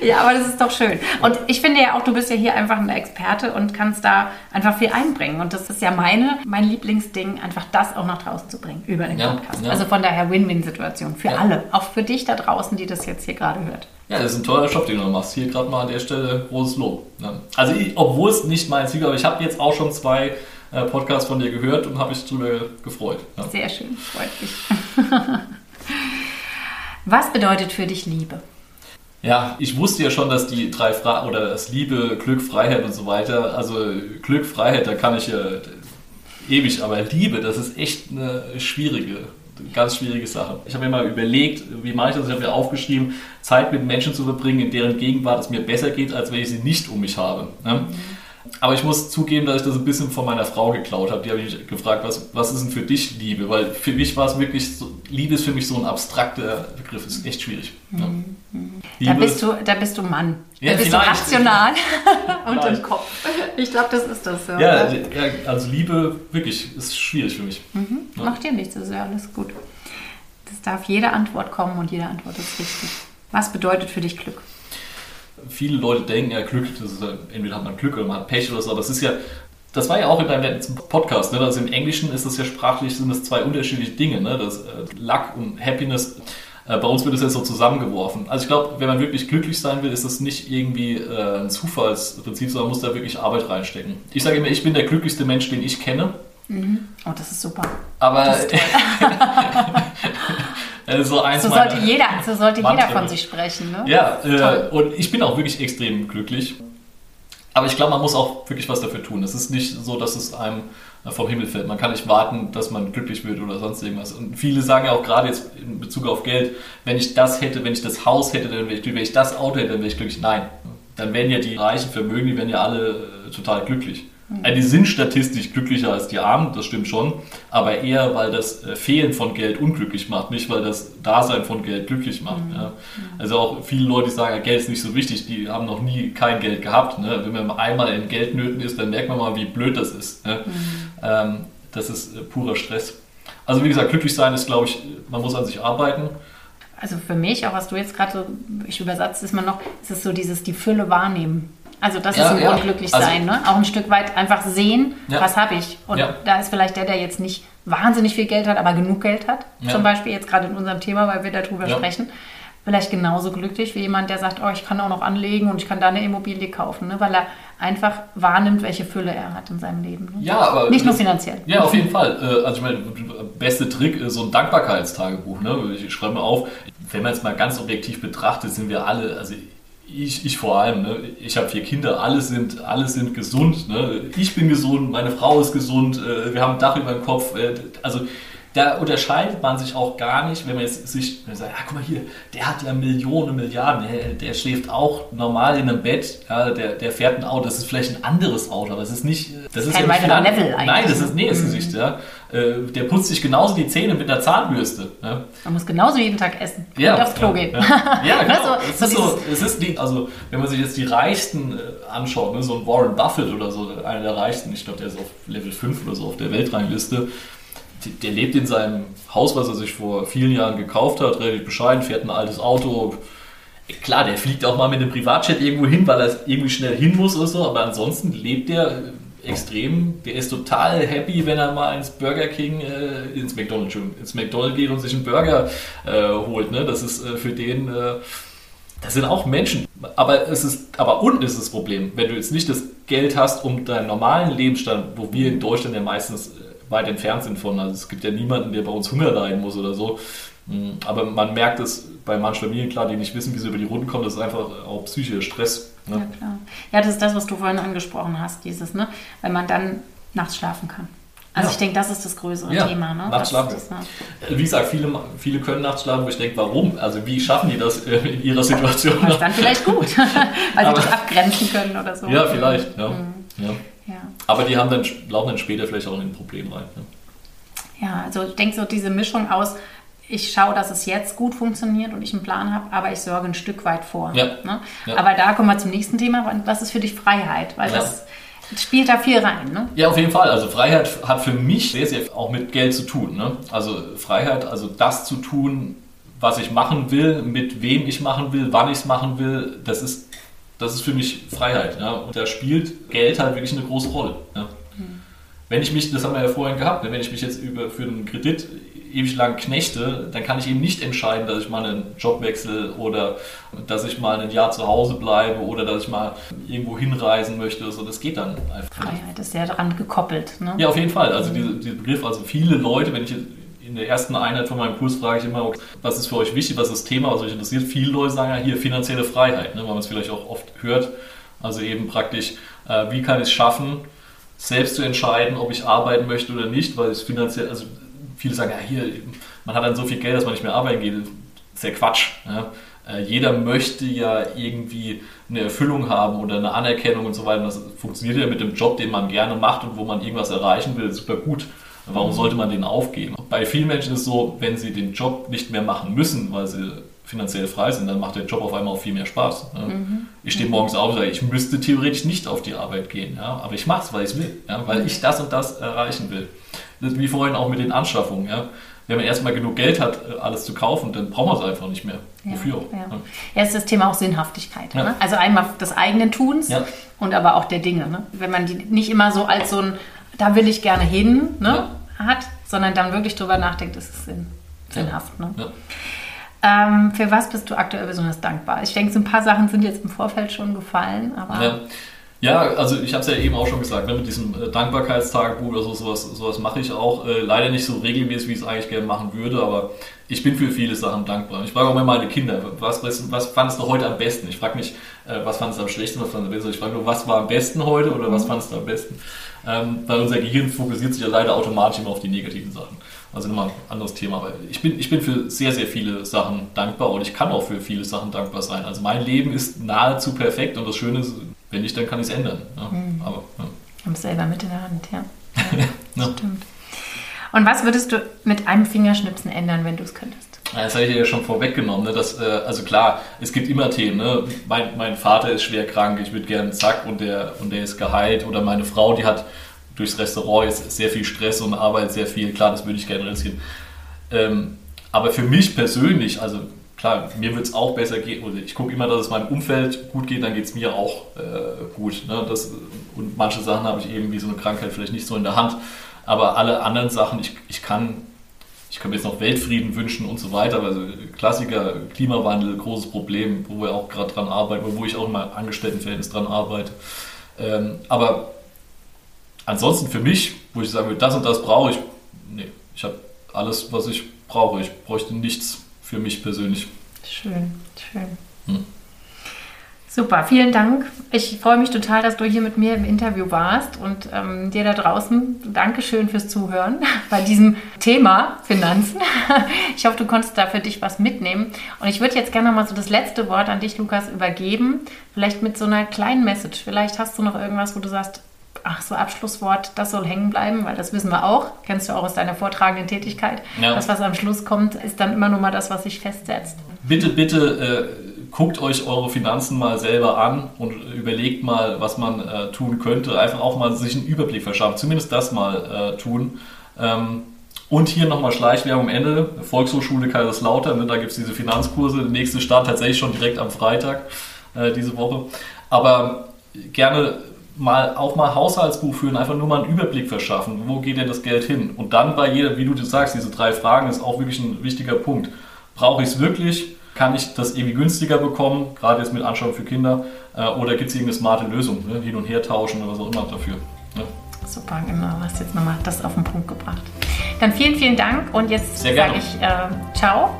Ja, aber das ist doch schön. Und ich finde ja auch, du bist ja hier einfach ein Experte und kannst da einfach viel einbringen bringen. Und das ist ja meine, mein Lieblingsding, einfach das auch nach draußen zu bringen über den ja, Podcast. Ja. Also von daher Win-Win-Situation für ja. alle. Auch für dich da draußen, die das jetzt hier gerade hört. Ja, das ist ein toller Job, den du machst. Hier gerade mal an der Stelle großes Lob. Also, ich, obwohl es nicht mein Ziel war, aber ich habe jetzt auch schon zwei äh, Podcasts von dir gehört und habe mich darüber gefreut. Sehr schön, freut mich. Was bedeutet für dich Liebe? Ja, ich wusste ja schon, dass die drei Fragen oder das Liebe, Glück, Freiheit und so weiter, also Glück, Freiheit, da kann ich ja ewig, aber Liebe, das ist echt eine schwierige, ganz schwierige Sache. Ich habe mir mal überlegt, wie mache ich das? Ich habe mir aufgeschrieben, Zeit mit Menschen zu verbringen, in deren Gegenwart es mir besser geht, als wenn ich sie nicht um mich habe. Ne? Aber ich muss zugeben, dass ich das ein bisschen von meiner Frau geklaut habe. Die habe ich gefragt, was, was ist denn für dich Liebe? Weil für mich war es wirklich, so, Liebe ist für mich so ein abstrakter Begriff, ist echt schwierig. Ja. Da, bist du, da bist du Mann. Ja, da bist du rational und im Kopf. Ich glaube, das ist das. Ja. Ja, ja, also Liebe wirklich ist schwierig für mich. Mhm. Macht dir nichts, das ist ja alles gut. Das darf jede Antwort kommen und jede Antwort ist richtig. Was bedeutet für dich Glück? Viele Leute denken, ja, Glück, das ist, entweder hat man Glück oder man hat Pech oder so, aber es ist ja, das war ja auch in deinem letzten Podcast, ne? also im Englischen ist das ja sprachlich, sind das zwei unterschiedliche Dinge, ne? das äh, Luck und Happiness. Äh, bei uns wird es ja so zusammengeworfen. Also ich glaube, wenn man wirklich glücklich sein will, ist das nicht irgendwie äh, ein Zufallsprinzip, sondern man muss da wirklich Arbeit reinstecken. Ich sage immer, ich bin der glücklichste Mensch, den ich kenne. Mhm. Oh, das ist super. Aber so, eins so sollte jeder, so sollte jeder von sich sprechen. Ne? Ja, äh, und ich bin auch wirklich extrem glücklich. Aber ich glaube, man muss auch wirklich was dafür tun. Es ist nicht so, dass es einem vom Himmel fällt. Man kann nicht warten, dass man glücklich wird oder sonst irgendwas. Und viele sagen ja auch gerade jetzt in Bezug auf Geld, wenn ich das hätte, wenn ich das Haus hätte, dann wäre ich glücklich. Wenn ich das Auto hätte, dann wäre ich glücklich. Nein. Dann wären ja die reichen Vermögen, die wären ja alle äh, total glücklich. Die sind statistisch glücklicher als die Armen, das stimmt schon, aber eher, weil das äh, Fehlen von Geld unglücklich macht, nicht weil das Dasein von Geld glücklich macht. Mhm. Ja. Also auch viele Leute, die sagen, Geld ist nicht so wichtig, die haben noch nie kein Geld gehabt. Ne? Wenn man einmal in Geldnöten ist, dann merkt man mal, wie blöd das ist. Ne? Mhm. Ähm, das ist äh, purer Stress. Also wie gesagt, glücklich sein ist, glaube ich, man muss an sich arbeiten. Also für mich, auch was du jetzt gerade so, ich übersetze, ist man noch, ist es so dieses die Fülle wahrnehmen Also das ja, ist ein ja. Unglücklich also, sein, ne? Auch ein Stück weit einfach sehen, ja. was habe ich. Und da ist vielleicht der, der jetzt nicht wahnsinnig viel Geld hat, aber genug Geld hat. Zum Beispiel jetzt gerade in unserem Thema, weil wir darüber sprechen vielleicht genauso glücklich wie jemand, der sagt, oh, ich kann auch noch anlegen und ich kann da eine Immobilie kaufen, ne? weil er einfach wahrnimmt, welche Fülle er hat in seinem Leben. Ne? Ja, aber nicht nur finanziell. Ja, auf jeden Fall. Äh, also ich meine, beste Trick ist so ein Dankbarkeitstagebuch. Ne? Ich schreibe mal auf, wenn man es mal ganz objektiv betrachtet, sind wir alle, also ich, ich vor allem, ne? ich habe vier Kinder, alle sind, alle sind gesund. Ne? Ich bin gesund, meine Frau ist gesund, äh, wir haben ein Dach über dem Kopf. Äh, also da unterscheidet man sich auch gar nicht, wenn man jetzt sich sagt, ja, guck mal hier, der hat ja Millionen, Milliarden, der, der schläft auch normal in einem Bett, ja, der, der fährt ein Auto, das ist vielleicht ein anderes Auto, aber es ist nicht, das ist kein ja weiterer Level eigentlich. Nein, das ist nee, das mhm. Gesicht, ja. Äh, der putzt sich genauso die Zähne mit einer Zahnbürste. Ja. Man muss genauso jeden Tag essen ja, und aufs Klo gehen. Ja, ja genau. so, es, ist so, es ist die, also wenn man sich jetzt die Reichsten äh, anschaut, ne, so ein Warren Buffett oder so, einer der Reichsten, ich glaube, der ist auf Level 5 oder so auf der Weltrangliste, der lebt in seinem Haus, was er sich vor vielen Jahren gekauft hat, relativ bescheiden, fährt ein altes Auto. Klar, der fliegt auch mal mit einem Privatjet irgendwo hin, weil er irgendwie schnell hin muss oder so, aber ansonsten lebt der extrem. Der ist total happy, wenn er mal ins Burger King, äh, ins McDonald's, ins McDonald's geht und sich einen Burger äh, holt. Ne? Das ist äh, für den, äh, das sind auch Menschen. Aber es ist, aber unten ist das Problem, wenn du jetzt nicht das Geld hast, um deinen normalen Lebensstand, wo wir in Deutschland ja meistens äh, weit entfernt sind von. Also es gibt ja niemanden, der bei uns Hunger leiden muss oder so. Mm, aber man merkt es bei manchen Familien klar, die nicht wissen, wie sie über die Runden kommen, das ist einfach auch psychischer Stress. Ne? Ja, klar. Ja, das ist das, was du vorhin angesprochen hast, dieses, ne? Wenn man dann nachts schlafen kann. Also ja. ich denke, das ist das größere ja, Thema. Ne? Nachts schlafen. Das, ne? Wie gesagt, viele, viele können nachts schlafen, wo ich denke, warum? Also wie schaffen die das äh, in ihrer Situation? Das ist dann vielleicht gut, weil sie dich abgrenzen können oder so. Ja, vielleicht. Ja. Mhm. Aber die haben dann, laufen dann später vielleicht auch in ein Problem rein. Ne? Ja, also ich denke so diese Mischung aus, ich schaue, dass es jetzt gut funktioniert und ich einen Plan habe, aber ich sorge ein Stück weit vor. Ja. Ne? Ja. Aber da kommen wir zum nächsten Thema. Was ist für dich Freiheit? Weil ja. das spielt da viel rein. Ne? Ja, auf jeden Fall. Also Freiheit hat für mich sehr, sehr auch mit Geld zu tun. Ne? Also Freiheit, also das zu tun, was ich machen will, mit wem ich machen will, wann ich es machen will, das ist das ist für mich Freiheit. Ja? Und da spielt Geld halt wirklich eine große Rolle. Ja? Mhm. Wenn ich mich, das haben wir ja vorhin gehabt, wenn ich mich jetzt über, für einen Kredit ewig lang knechte, dann kann ich eben nicht entscheiden, dass ich mal einen Job wechsle oder dass ich mal ein Jahr zu Hause bleibe oder dass ich mal irgendwo hinreisen möchte. Also das geht dann einfach. Freiheit ist ja daran gekoppelt. Ne? Ja, auf jeden Fall. Also dieser, dieser Begriff, also viele Leute, wenn ich in der ersten Einheit von meinem Kurs frage ich immer, was ist für euch wichtig, was ist das Thema, was euch interessiert. Viele Leute sagen ja hier finanzielle Freiheit, ne, weil man es vielleicht auch oft hört. Also eben praktisch, äh, wie kann ich es schaffen, selbst zu entscheiden, ob ich arbeiten möchte oder nicht, weil es finanziell, also viele sagen, ja hier, man hat dann so viel Geld, dass man nicht mehr arbeiten geht. Das ist ja Quatsch. Ja. Äh, jeder möchte ja irgendwie eine Erfüllung haben oder eine Anerkennung und so weiter. Das funktioniert ja mit dem Job, den man gerne macht und wo man irgendwas erreichen will, super gut. Warum sollte man den aufgeben? Bei vielen Menschen ist es so, wenn sie den Job nicht mehr machen müssen, weil sie finanziell frei sind, dann macht der Job auf einmal auch viel mehr Spaß. Mhm. Ich stehe morgens auf und sage, ich müsste theoretisch nicht auf die Arbeit gehen, ja? aber ich mache es, weil ich will, ja? weil ich das und das erreichen will. Wie vorhin auch mit den Anschaffungen. Ja? Wenn man erstmal genug Geld hat, alles zu kaufen, dann braucht man es einfach nicht mehr. Ja, Wofür auch? Ja. ja, ist das Thema auch Sinnhaftigkeit. Ja. Ne? Also einmal des eigenen Tuns ja. und aber auch der Dinge. Ne? Wenn man die nicht immer so als so ein, da will ich gerne hin, ne? hat, sondern dann wirklich drüber nachdenkt, ist es sinn, sinnhaft. Ne? Ähm, für was bist du aktuell besonders dankbar? Ich denke, so ein paar Sachen sind jetzt im Vorfeld schon gefallen, aber. Ja. Also ich habe es ja eben auch schon gesagt, ne, mit diesem äh, Dankbarkeitstagebuch oder so, sowas, sowas mache ich auch. Äh, leider nicht so regelmäßig, wie ich es eigentlich gerne machen würde, aber ich bin für viele Sachen dankbar. Ich frage auch immer meine Kinder, was, was, was fandest du heute am besten? Ich frage nicht, äh, was fandest du am schlechtesten, was fandest du am besten? Ich frage nur, was war am besten heute oder was mhm. fandest du am besten? Ähm, weil unser Gehirn fokussiert sich ja leider automatisch immer auf die negativen Sachen. Also nochmal ein anderes Thema. Aber ich bin, ich bin für sehr, sehr viele Sachen dankbar und ich kann auch für viele Sachen dankbar sein. Also mein Leben ist nahezu perfekt und das Schöne ist, wenn nicht, dann kann ich es ändern. Ja, mhm. Aber, ja. Haben es selber mit in der Hand, ja. ja. Stimmt. Und was würdest du mit einem Fingerschnipsen ändern, wenn du es könntest? Das habe ich ja schon vorweggenommen. Ne? Dass, äh, also klar, es gibt immer Themen. Ne? Mein, mein Vater ist schwer krank, ich würde gerne zack und der, und der ist geheilt. Oder meine Frau, die hat durchs Restaurant jetzt sehr viel Stress und arbeitet sehr viel. Klar, das würde ich gerne reduzieren. Ähm, aber für mich persönlich, also klar, mir wird es auch besser gehen, oder ich gucke immer, dass es meinem Umfeld gut geht, dann geht es mir auch äh, gut. Ne? Das, und manche Sachen habe ich eben wie so eine Krankheit vielleicht nicht so in der Hand. Aber alle anderen Sachen, ich, ich kann, ich kann mir jetzt noch Weltfrieden wünschen und so weiter. Also Klassiker, Klimawandel, großes Problem, wo wir auch gerade dran arbeiten, wo ich auch in meinem Angestelltenverhältnis dran arbeite. Ähm, aber ansonsten für mich, wo ich sagen würde, das und das brauche ich, nee, ich habe alles, was ich brauche. Ich bräuchte nichts für mich persönlich. Schön, schön. Hm. Super, vielen Dank. Ich freue mich total, dass du hier mit mir im Interview warst und ähm, dir da draußen Dankeschön fürs Zuhören bei diesem Thema Finanzen. Ich hoffe, du konntest da für dich was mitnehmen. Und ich würde jetzt gerne mal so das letzte Wort an dich, Lukas, übergeben. Vielleicht mit so einer kleinen Message. Vielleicht hast du noch irgendwas, wo du sagst, ach, so Abschlusswort, das soll hängen bleiben, weil das wissen wir auch, kennst du auch aus deiner vortragenden Tätigkeit. Ja. Das, was am Schluss kommt, ist dann immer nur mal das, was sich festsetzt. Bitte, bitte äh, guckt euch eure Finanzen mal selber an und überlegt mal, was man äh, tun könnte. Einfach auch mal sich einen Überblick verschaffen, zumindest das mal äh, tun. Ähm, und hier nochmal Schleichwerbung am Ende. Volkshochschule Kaiserslautern, ne, da gibt es diese Finanzkurse. Der nächste Start tatsächlich schon direkt am Freitag äh, diese Woche. Aber gerne mal auch mal Haushaltsbuch führen, einfach nur mal einen Überblick verschaffen, wo geht denn das Geld hin? Und dann bei jeder, wie du das sagst, diese drei Fragen ist auch wirklich ein wichtiger Punkt. Brauche ich es wirklich? Kann ich das irgendwie günstiger bekommen, gerade jetzt mit Anschauen für Kinder? Äh, oder gibt es irgendeine smarte Lösung, ne? hin und her tauschen oder was auch immer dafür? Ne? Super, genau, hast jetzt nochmal das auf den Punkt gebracht. Dann vielen, vielen Dank und jetzt sage ich äh, ciao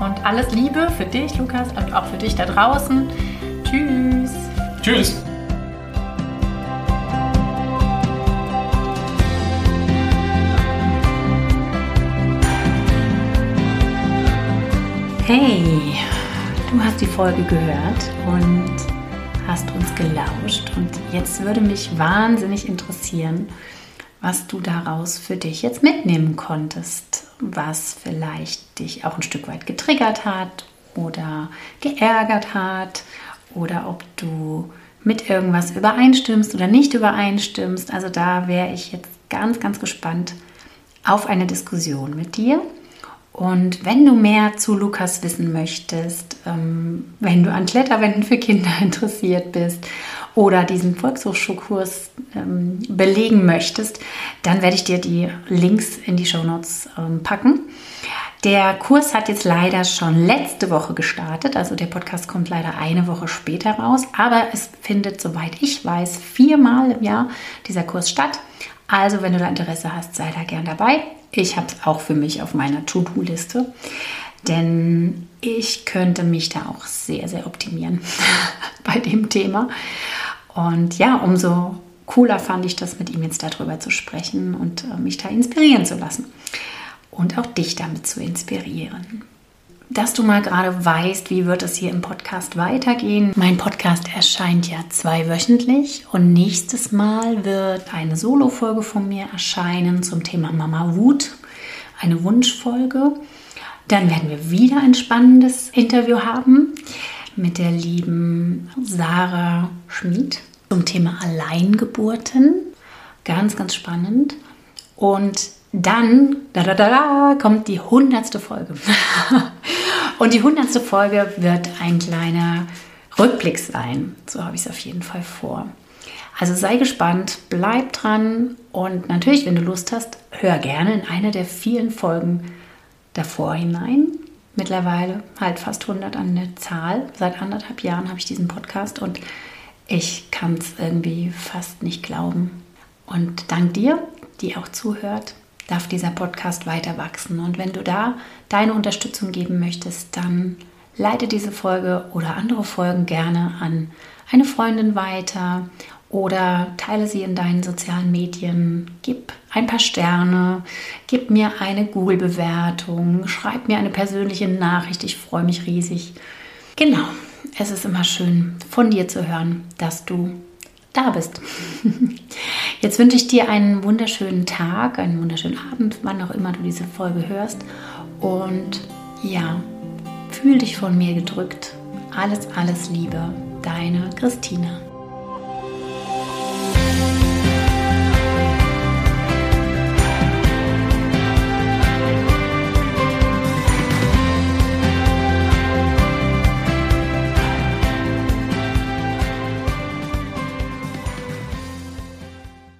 und alles Liebe für dich, Lukas, und auch für dich da draußen. Tschüss. Tschüss. Hey, du hast die Folge gehört und hast uns gelauscht und jetzt würde mich wahnsinnig interessieren, was du daraus für dich jetzt mitnehmen konntest, was vielleicht dich auch ein Stück weit getriggert hat oder geärgert hat oder ob du mit irgendwas übereinstimmst oder nicht übereinstimmst. Also da wäre ich jetzt ganz, ganz gespannt auf eine Diskussion mit dir. Und wenn du mehr zu Lukas wissen möchtest, ähm, wenn du an Kletterwänden für Kinder interessiert bist oder diesen Volkshochschulkurs ähm, belegen möchtest, dann werde ich dir die Links in die Shownotes ähm, packen. Der Kurs hat jetzt leider schon letzte Woche gestartet, also der Podcast kommt leider eine Woche später raus, aber es findet, soweit ich weiß, viermal im Jahr dieser Kurs statt. Also, wenn du da Interesse hast, sei da gern dabei. Ich habe es auch für mich auf meiner To-Do-Liste, denn ich könnte mich da auch sehr, sehr optimieren bei dem Thema. Und ja, umso cooler fand ich das, mit ihm jetzt darüber zu sprechen und äh, mich da inspirieren zu lassen und auch dich damit zu inspirieren dass du mal gerade weißt, wie wird es hier im Podcast weitergehen. Mein Podcast erscheint ja zweiwöchentlich und nächstes Mal wird eine Solo-Folge von mir erscheinen zum Thema Mama Wut, eine Wunschfolge. Dann werden wir wieder ein spannendes Interview haben mit der lieben Sarah Schmid zum Thema Alleingeburten. Ganz, ganz spannend. Und dann da, da, da, da, kommt die hundertste Folge. Und die hundertste Folge wird ein kleiner Rückblick sein. So habe ich es auf jeden Fall vor. Also sei gespannt, bleib dran und natürlich, wenn du Lust hast, hör gerne in eine der vielen Folgen davor hinein. Mittlerweile halt fast 100 an der Zahl. Seit anderthalb Jahren habe ich diesen Podcast und ich kann es irgendwie fast nicht glauben. Und dank dir, die auch zuhört, darf dieser Podcast weiter wachsen. Und wenn du da deine Unterstützung geben möchtest, dann leite diese Folge oder andere Folgen gerne an eine Freundin weiter oder teile sie in deinen sozialen Medien. Gib ein paar Sterne, gib mir eine Google-Bewertung, schreib mir eine persönliche Nachricht. Ich freue mich riesig. Genau, es ist immer schön von dir zu hören, dass du da bist. Jetzt wünsche ich dir einen wunderschönen Tag, einen wunderschönen Abend, wann auch immer du diese Folge hörst. Und ja, fühl dich von mir gedrückt. Alles, alles Liebe, deine Christina.